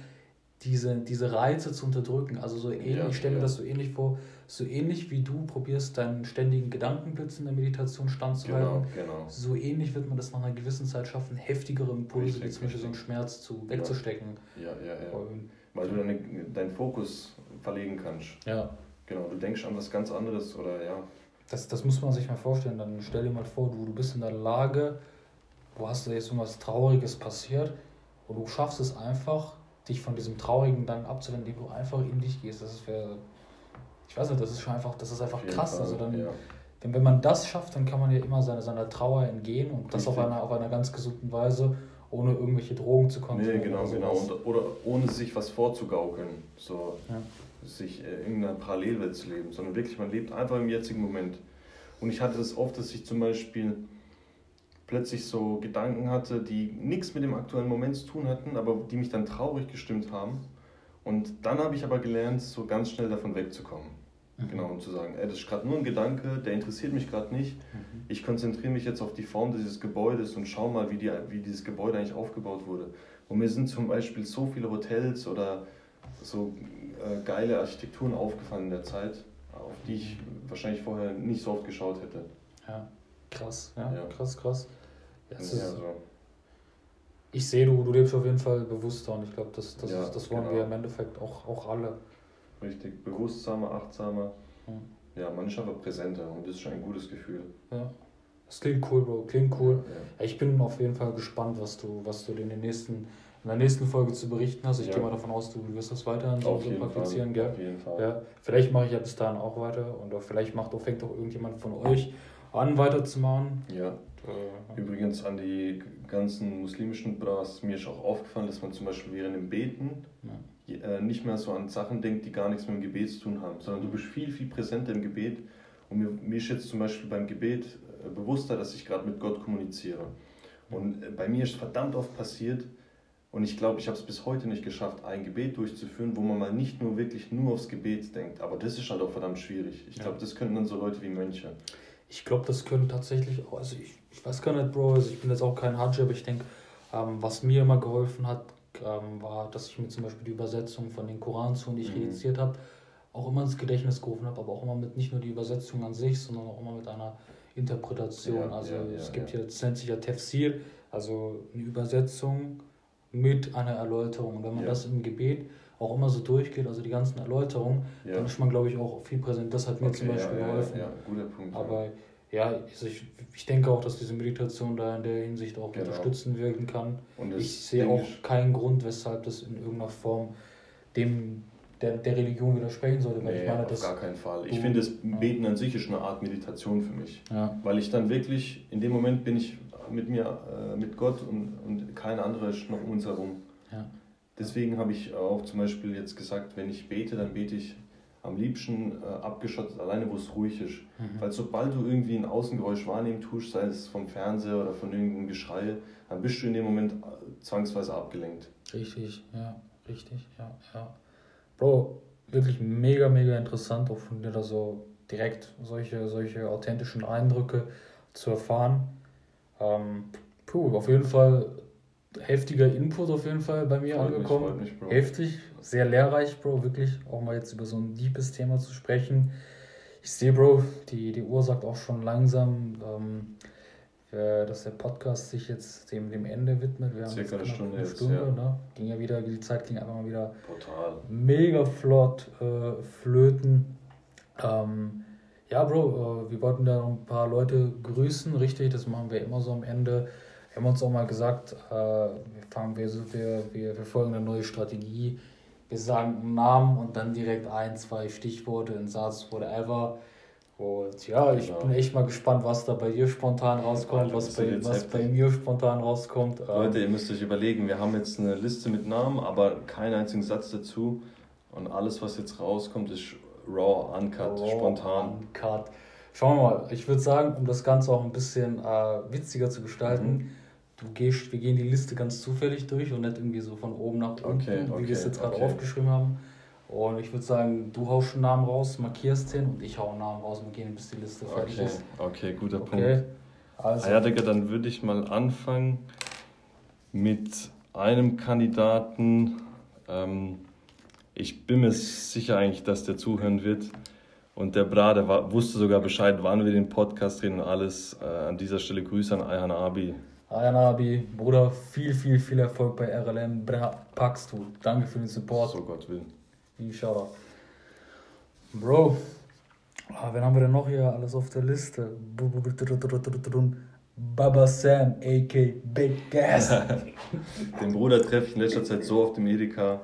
Speaker 2: diese, diese Reize zu unterdrücken. Also so ähnlich,
Speaker 1: Ja,
Speaker 2: ich stelle mir
Speaker 1: ja.
Speaker 2: das so ähnlich vor, so ähnlich wie du probierst, deinen ständigen Gedankenblitz in der Meditation standzuhalten,
Speaker 1: Genau, genau.
Speaker 2: so ähnlich wird man das nach einer gewissen Zeit schaffen, heftigere Impulse, wie zum Beispiel so einen. Schmerz zu, wegzustecken.
Speaker 1: Ja, ja, ja.
Speaker 2: Und,
Speaker 1: Weil du deine, deinen Fokus verlegen kannst.
Speaker 2: ja.
Speaker 1: Genau, du denkst an was ganz anderes oder ja.
Speaker 2: Das, das muss man sich mal vorstellen. Dann stell dir mal vor, du, du bist in der Lage, wo hast du jetzt irgendwas Trauriges passiert und du schaffst es einfach, dich von diesem traurigen Gedanken abzuwenden, indem du einfach in dich gehst. Das ist für, ich weiß nicht, das ist schon einfach, das ist einfach krass.
Speaker 1: Fall,
Speaker 2: Also dann,
Speaker 1: ja.
Speaker 2: wenn, wenn man das schafft, dann kann man ja immer seiner, seiner Trauer entgehen und das auf
Speaker 1: Richtig.
Speaker 2: einer, auf einer ganz gesunden Weise, ohne irgendwelche Drogen zu
Speaker 1: Nee,
Speaker 2: konsumieren.
Speaker 1: genau,
Speaker 2: oder
Speaker 1: genau. Und, oder ohne sich was vorzugaukeln. So
Speaker 2: Ja.
Speaker 1: sich äh, irgendeiner Parallelwelt zu leben, sondern wirklich, man lebt einfach im jetzigen Moment. Und ich hatte das oft, dass ich zum Beispiel plötzlich so Gedanken hatte, die nichts mit dem aktuellen Moment zu tun hatten, aber die mich dann traurig gestimmt haben. Und dann habe ich aber gelernt, so ganz schnell davon wegzukommen.
Speaker 2: Mhm.
Speaker 1: Genau, und zu sagen, ey, das ist gerade nur ein Gedanke, der interessiert mich gerade nicht.
Speaker 2: Mhm.
Speaker 1: Ich konzentriere mich jetzt auf die Form dieses Gebäudes und schau mal, wie, die, wie dieses Gebäude eigentlich aufgebaut wurde. Und mir sind zum Beispiel so viele Hotels oder so äh, geile Architekturen aufgefallen in der Zeit, auf die ich wahrscheinlich vorher nicht so oft geschaut hätte.
Speaker 2: Ja, krass, ja,
Speaker 1: Ja.
Speaker 2: krass, krass. Ja, ist,
Speaker 1: Ja, so.
Speaker 2: Ich sehe, du, du lebst auf jeden Fall bewusster und ich glaube, das, das,
Speaker 1: Ja,
Speaker 2: ist, das wollen
Speaker 1: genau.
Speaker 2: wir im Endeffekt auch, auch alle.
Speaker 1: Richtig bewusstsamer, achtsamer. Ja, man ist einfach präsenter und das ist schon ein gutes Gefühl.
Speaker 2: Ja. Das klingt cool, Bro, klingt cool.
Speaker 1: Ja,
Speaker 2: Ich bin auf jeden Fall gespannt, was du, was du in, den nächsten, in der nächsten Folge zu berichten hast. Ich
Speaker 1: Ja.
Speaker 2: gehe mal davon aus, du wirst das weiterhin so, so praktizieren,
Speaker 1: Fall,
Speaker 2: gell?
Speaker 1: auf jeden Fall.
Speaker 2: Ja, vielleicht mache ich ja bis dahin auch weiter und auch vielleicht macht auch, fängt auch irgendjemand von euch an, weiterzumachen.
Speaker 1: Ja.
Speaker 2: Äh,
Speaker 1: Übrigens an die ganzen muslimischen Bras, mir ist auch aufgefallen, dass man zum Beispiel während dem Beten
Speaker 2: Ja.
Speaker 1: Äh, nicht mehr so an Sachen denkt, die gar nichts mit dem Gebet zu tun haben, sondern du bist viel, viel präsenter im Gebet. Und mir, mir ist jetzt zum Beispiel beim Gebet äh, bewusster, dass ich gerade mit Gott kommuniziere. Und äh, bei mir ist verdammt oft passiert, Und ich glaube, ich habe es bis heute nicht geschafft, ein Gebet durchzuführen, wo man mal nicht nur wirklich nur aufs Gebet denkt. Aber das ist halt auch verdammt schwierig. Ich glaube, das könnten dann so Leute wie Mönche.
Speaker 2: Ich glaube, das können tatsächlich auch, also ich, ich weiß gar nicht, Bro, also ich bin jetzt auch kein Hadji, aber ich denke, ähm, was mir immer geholfen hat, ähm, war, dass ich mir zum Beispiel die Übersetzung von den Koran zu, die ich mhm. registriert habe, auch immer ins Gedächtnis gerufen habe, aber auch immer mit nicht nur die Übersetzung an sich, sondern auch immer mit einer Interpretation. Ja, also ja, es ja, gibt ja, es nennt sich ja Tefsir, also eine Übersetzung mit einer Erläuterung. Und wenn man das im Gebet auch immer so durchgeht, also die ganzen Erläuterungen, dann ist man, glaube ich, auch viel präsent. Das hat mir okay, zum Beispiel geholfen. Ja, guter Punkt. Aber ja, also ich, ich denke auch, dass diese Meditation da in der Hinsicht auch genau. unterstützend wirken kann. Und ich sehe auch keinen Grund, weshalb das in irgendeiner Form dem der, der Religion widersprechen sollte.
Speaker 1: Weil nee, ich meine, auf gar keinen Fall. Ich finde, das Beten an sich ist eine Art Meditation für mich. Ja. Weil ich dann wirklich, in dem Moment bin ich mit mir, äh, mit Gott und, und keine andere ist noch um uns herum. Ja. Deswegen habe ich auch zum Beispiel jetzt gesagt, wenn ich bete, dann bete ich am liebsten äh, abgeschottet, alleine wo es ruhig ist. Mhm. Weil sobald du irgendwie ein Außengeräusch wahrnehmen tust, sei es vom Fernseher oder von irgendeinem Geschrei, dann bist du in dem Moment äh, zwangsweise abgelenkt.
Speaker 2: Richtig, ja, richtig, ja, ja. Bro, wirklich mega, mega interessant, auch von dir da so direkt solche, solche authentischen Eindrücke zu erfahren. Ähm, puh, auf jeden Fall heftiger Input auf jeden Fall bei mir freut angekommen. Mich, mich, Heftig, sehr lehrreich, Bro, wirklich. Auch mal jetzt über so ein deepes Thema zu sprechen. Ich sehe, Bro, die, die Uhr sagt auch schon langsam, ähm, äh, dass der Podcast sich jetzt dem, dem Ende widmet. Wir haben Circa eine Stunde, eine Stunde jetzt, ja. ne? Ging ja wieder, die Zeit ging einfach mal wieder Total. mega flott äh, flöten. Ähm, ja, Bro, äh, wir wollten da noch ein paar Leute grüßen, richtig, das machen wir immer so am Ende. Wir haben uns auch mal gesagt, äh, wir, fangen, wir, wir, wir, wir folgen eine neue Strategie. Wir sagen einen Namen und dann direkt ein, zwei Stichworte, ein Satz, whatever. Und ja, ich genau. bin echt mal gespannt, was da bei dir spontan rauskommt, was, bei, was bei mir spontan rauskommt.
Speaker 1: Leute, ähm, ihr müsst euch überlegen, wir haben jetzt eine Liste mit Namen, aber keinen einzigen Satz dazu. Und alles, was jetzt rauskommt, ist raw, uncut, raw, spontan.
Speaker 2: Uncut. Schauen wir mal, ich würde sagen, um das Ganze auch ein bisschen äh, witziger zu gestalten, mhm. Du gehst, wir gehen die Liste ganz zufällig durch und nicht irgendwie so von oben nach unten, okay, okay, wie wir es jetzt gerade okay. aufgeschrieben haben. Und ich würde sagen, du haust einen Namen raus, markierst den und ich hau einen Namen raus, und gehen, bis die Liste fertig
Speaker 1: okay. ist. Okay, guter. Punkt. Also. Ah ja, Digga, dann würde ich mal anfangen mit einem Kandidaten. Ähm, ich bin mir sicher eigentlich, dass der zuhören wird. Und der Bra, der war, wusste sogar Bescheid, wann wir den Podcast drehen und alles. Äh, an dieser Stelle Grüße an Ayhan Abi.
Speaker 2: Ayhan Abi, Bruder, viel, viel, viel Erfolg bei RLM. Bra, packst du. Danke für den Support. So Gott will. Inshallah. Bro, ah, wen haben wir denn noch hier alles auf der Liste? Baba Sam, a.k. Big Gas.
Speaker 1: den Bruder treffe ich in letzter Zeit so oft im Edeka.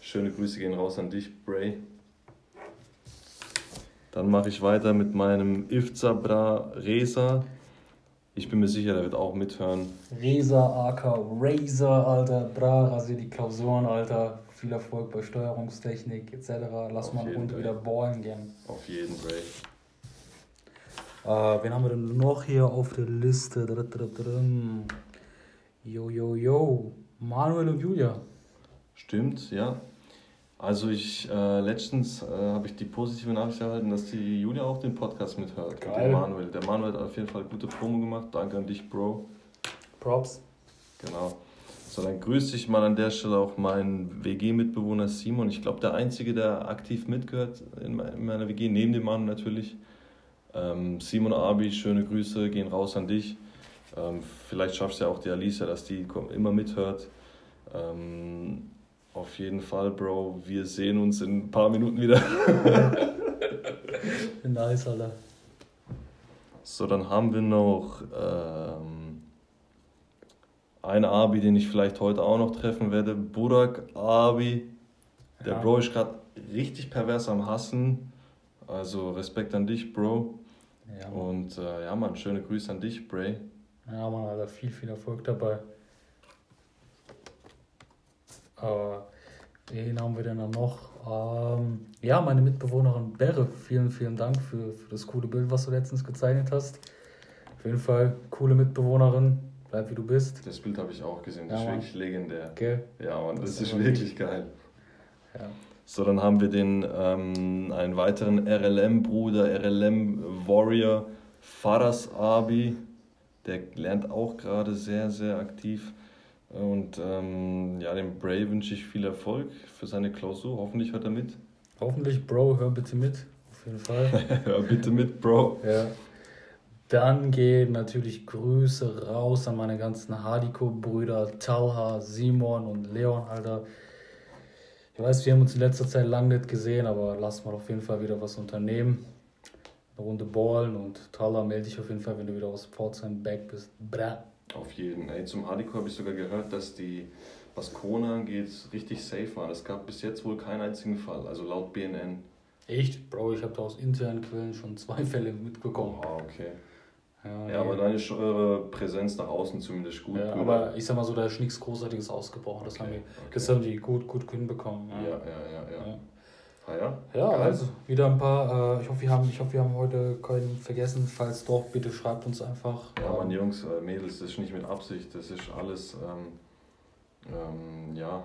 Speaker 1: Schöne Grüße gehen raus an dich, Bray. Dann mache ich weiter mit meinem Ifzabra Reza. Ich bin mir sicher, der wird auch mithören.
Speaker 2: Reza, aka Razer, Alter. Bra, rasier die Klausuren, Alter. Viel Erfolg bei Steuerungstechnik etc. Lass Auf mal eine Runde wieder ballen gehen.
Speaker 1: Auf jeden Fall.
Speaker 2: Äh, wen haben wir denn noch hier auf der Liste? Yo, yo, yo. Manuel und Julia.
Speaker 1: Stimmt, ja. Also ich äh, letztens äh, habe ich die positive Nachricht erhalten, dass die Julia auch den Podcast mithört. Geil. Der Manuel. Der Manuel hat auf jeden Fall gute Promo gemacht. Danke an dich, Bro. Props. Genau. So, dann grüße ich mal an der Stelle auch meinen WG-Mitbewohner Simon. Ich glaube, der Einzige, der aktiv mitgehört in meiner WG, neben dem Mann natürlich. Ähm, Simon Abi, schöne Grüße, gehen raus an dich. Ähm, vielleicht schaffst du ja auch die Alicia, dass die immer mithört. Ähm, auf jeden Fall, Bro. Wir sehen uns in ein paar Minuten wieder. nice, Alter. So, dann haben wir noch ähm, einen Abi, den ich vielleicht heute auch noch treffen werde. Burak Abi. Der ja. Bro ist gerade richtig pervers am Hassen. Also Respekt an dich, Bro. Ja, Und äh, ja, Mann, schöne Grüße an dich, Bray.
Speaker 2: Ja, Mann, Alter, viel, viel Erfolg dabei. Aber wen haben wir denn dann noch? Ähm, ja, meine Mitbewohnerin Berre. Vielen, vielen Dank für, für das coole Bild, was du letztens gezeichnet hast. Auf jeden Fall coole Mitbewohnerin. bleib wie du bist.
Speaker 1: Das Bild habe ich auch gesehen, das
Speaker 2: Ja,
Speaker 1: ist wirklich legendär.
Speaker 2: Gell?
Speaker 1: Ja, Mann, das,
Speaker 2: Das ist
Speaker 1: ist wirklich geil.
Speaker 2: Ja.
Speaker 1: So, dann haben wir den ähm, einen weiteren RLM-Bruder, RLM-Warrior, Faras Abi. Der lernt auch gerade sehr, sehr aktiv. Und ähm, ja, dem Bray wünsche ich viel Erfolg für seine Klausur. Hoffentlich hört er mit.
Speaker 2: Hoffentlich, Bro, hör bitte mit. Auf jeden Fall.
Speaker 1: Hör bitte mit, Bro.
Speaker 2: ja. Dann gehen natürlich Grüße raus an meine ganzen Hardiko-Brüder Talha, Simon und Leon, Alter. Ich weiß, wir haben uns in letzter Zeit lang nicht gesehen, aber lass mal auf jeden Fall wieder was unternehmen. Eine Runde ballen und Talha melde dich auf jeden Fall, wenn du wieder aus Pforzheim back bist. Bra.
Speaker 1: Auf jeden. Ey, zum Hardcore habe ich sogar gehört, dass die, was Corona angeht, richtig safe waren. Es gab bis jetzt wohl keinen einzigen Fall, also laut BNN.
Speaker 2: Echt? Bro, ich habe da aus internen Quellen schon zwei Fälle mitbekommen.
Speaker 1: Ah, okay.
Speaker 2: Ja,
Speaker 1: Ja, aber dann ist eure Präsenz nach außen zumindest gut.
Speaker 2: ja, aber ich sag mal so, da ist nichts Großartiges ausgebrochen. Das, haben, die, das haben die gut, gut hinbekommen.
Speaker 1: Ja, ja, ja, ja.
Speaker 2: Ja.
Speaker 1: Ah, ja?
Speaker 2: Ja,
Speaker 1: Geil.
Speaker 2: also wieder ein paar. Äh, ich, hoffe, wir haben, ich hoffe, wir haben heute keinen vergessen. Falls doch, bitte schreibt uns einfach.
Speaker 1: Ja, Mann,
Speaker 2: Ähm,
Speaker 1: Jungs, äh, Mädels, das ist nicht mit Absicht, das ist alles, ähm, ähm, ja,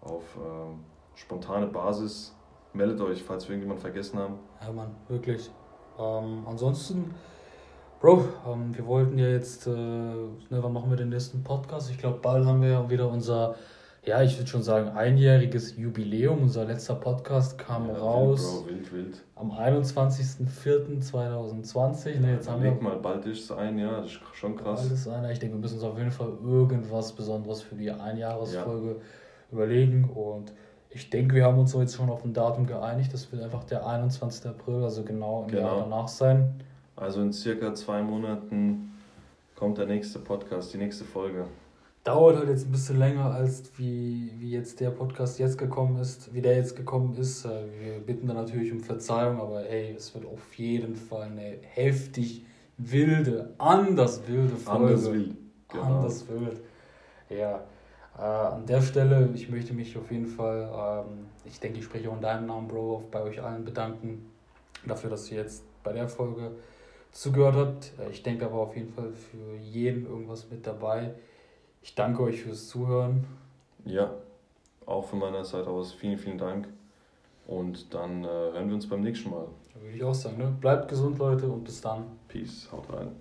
Speaker 1: auf ähm, spontane Basis. Meldet euch, falls wir irgendjemand vergessen haben.
Speaker 2: ja, Mann, wirklich. Ähm, ansonsten, Bro, ähm, wir wollten ja jetzt. Äh, ne, wann machen wir den nächsten Podcast? Ich glaube, bald haben wir ja wieder unser. Ja, ich würde schon sagen, einjähriges Jubiläum. Unser letzter Podcast kam
Speaker 1: Ja,
Speaker 2: raus
Speaker 1: Wild, Bro, wild, wild.
Speaker 2: am 21.04.2020. Ne, jetzt
Speaker 1: Ja,
Speaker 2: haben wir
Speaker 1: mal, bald ist es ein Jahr, das ist schon krass.
Speaker 2: Alles einer. Ich denke, wir müssen uns auf jeden Fall irgendwas Besonderes für die Einjahresfolge überlegen. Und ich denke, wir haben uns so jetzt schon auf ein Datum geeinigt. Das wird einfach der 21. April, also genau im Jahr
Speaker 1: Genau.
Speaker 2: danach sein.
Speaker 1: Also in circa zwei Monaten kommt der nächste Podcast, die nächste Folge.
Speaker 2: Dauert halt jetzt ein bisschen länger, als wie, wie jetzt der Podcast jetzt gekommen ist, wie der jetzt gekommen ist. Äh, Wir bitten da natürlich um Verzeihung, aber ey, es wird auf jeden Fall eine heftig wilde, anders wilde Folge.
Speaker 1: Anders wild. Genau.
Speaker 2: Anders wild. Ja, äh, an der Stelle, ich möchte mich auf jeden Fall, ähm, ich denke, ich spreche auch in deinem Namen, Bro, auf, bei euch allen bedanken dafür, dass ihr jetzt bei der Folge zugehört habt. Äh, Ich denke aber auf jeden Fall für jeden irgendwas mit dabei. Ich danke euch fürs Zuhören.
Speaker 1: Ja, auch von meiner Seite aus vielen, vielen Dank. Und dann äh, hören wir uns beim nächsten Mal.
Speaker 2: Würde ich auch sagen, ne? Bleibt gesund, Leute, und bis dann.
Speaker 1: Peace, haut rein.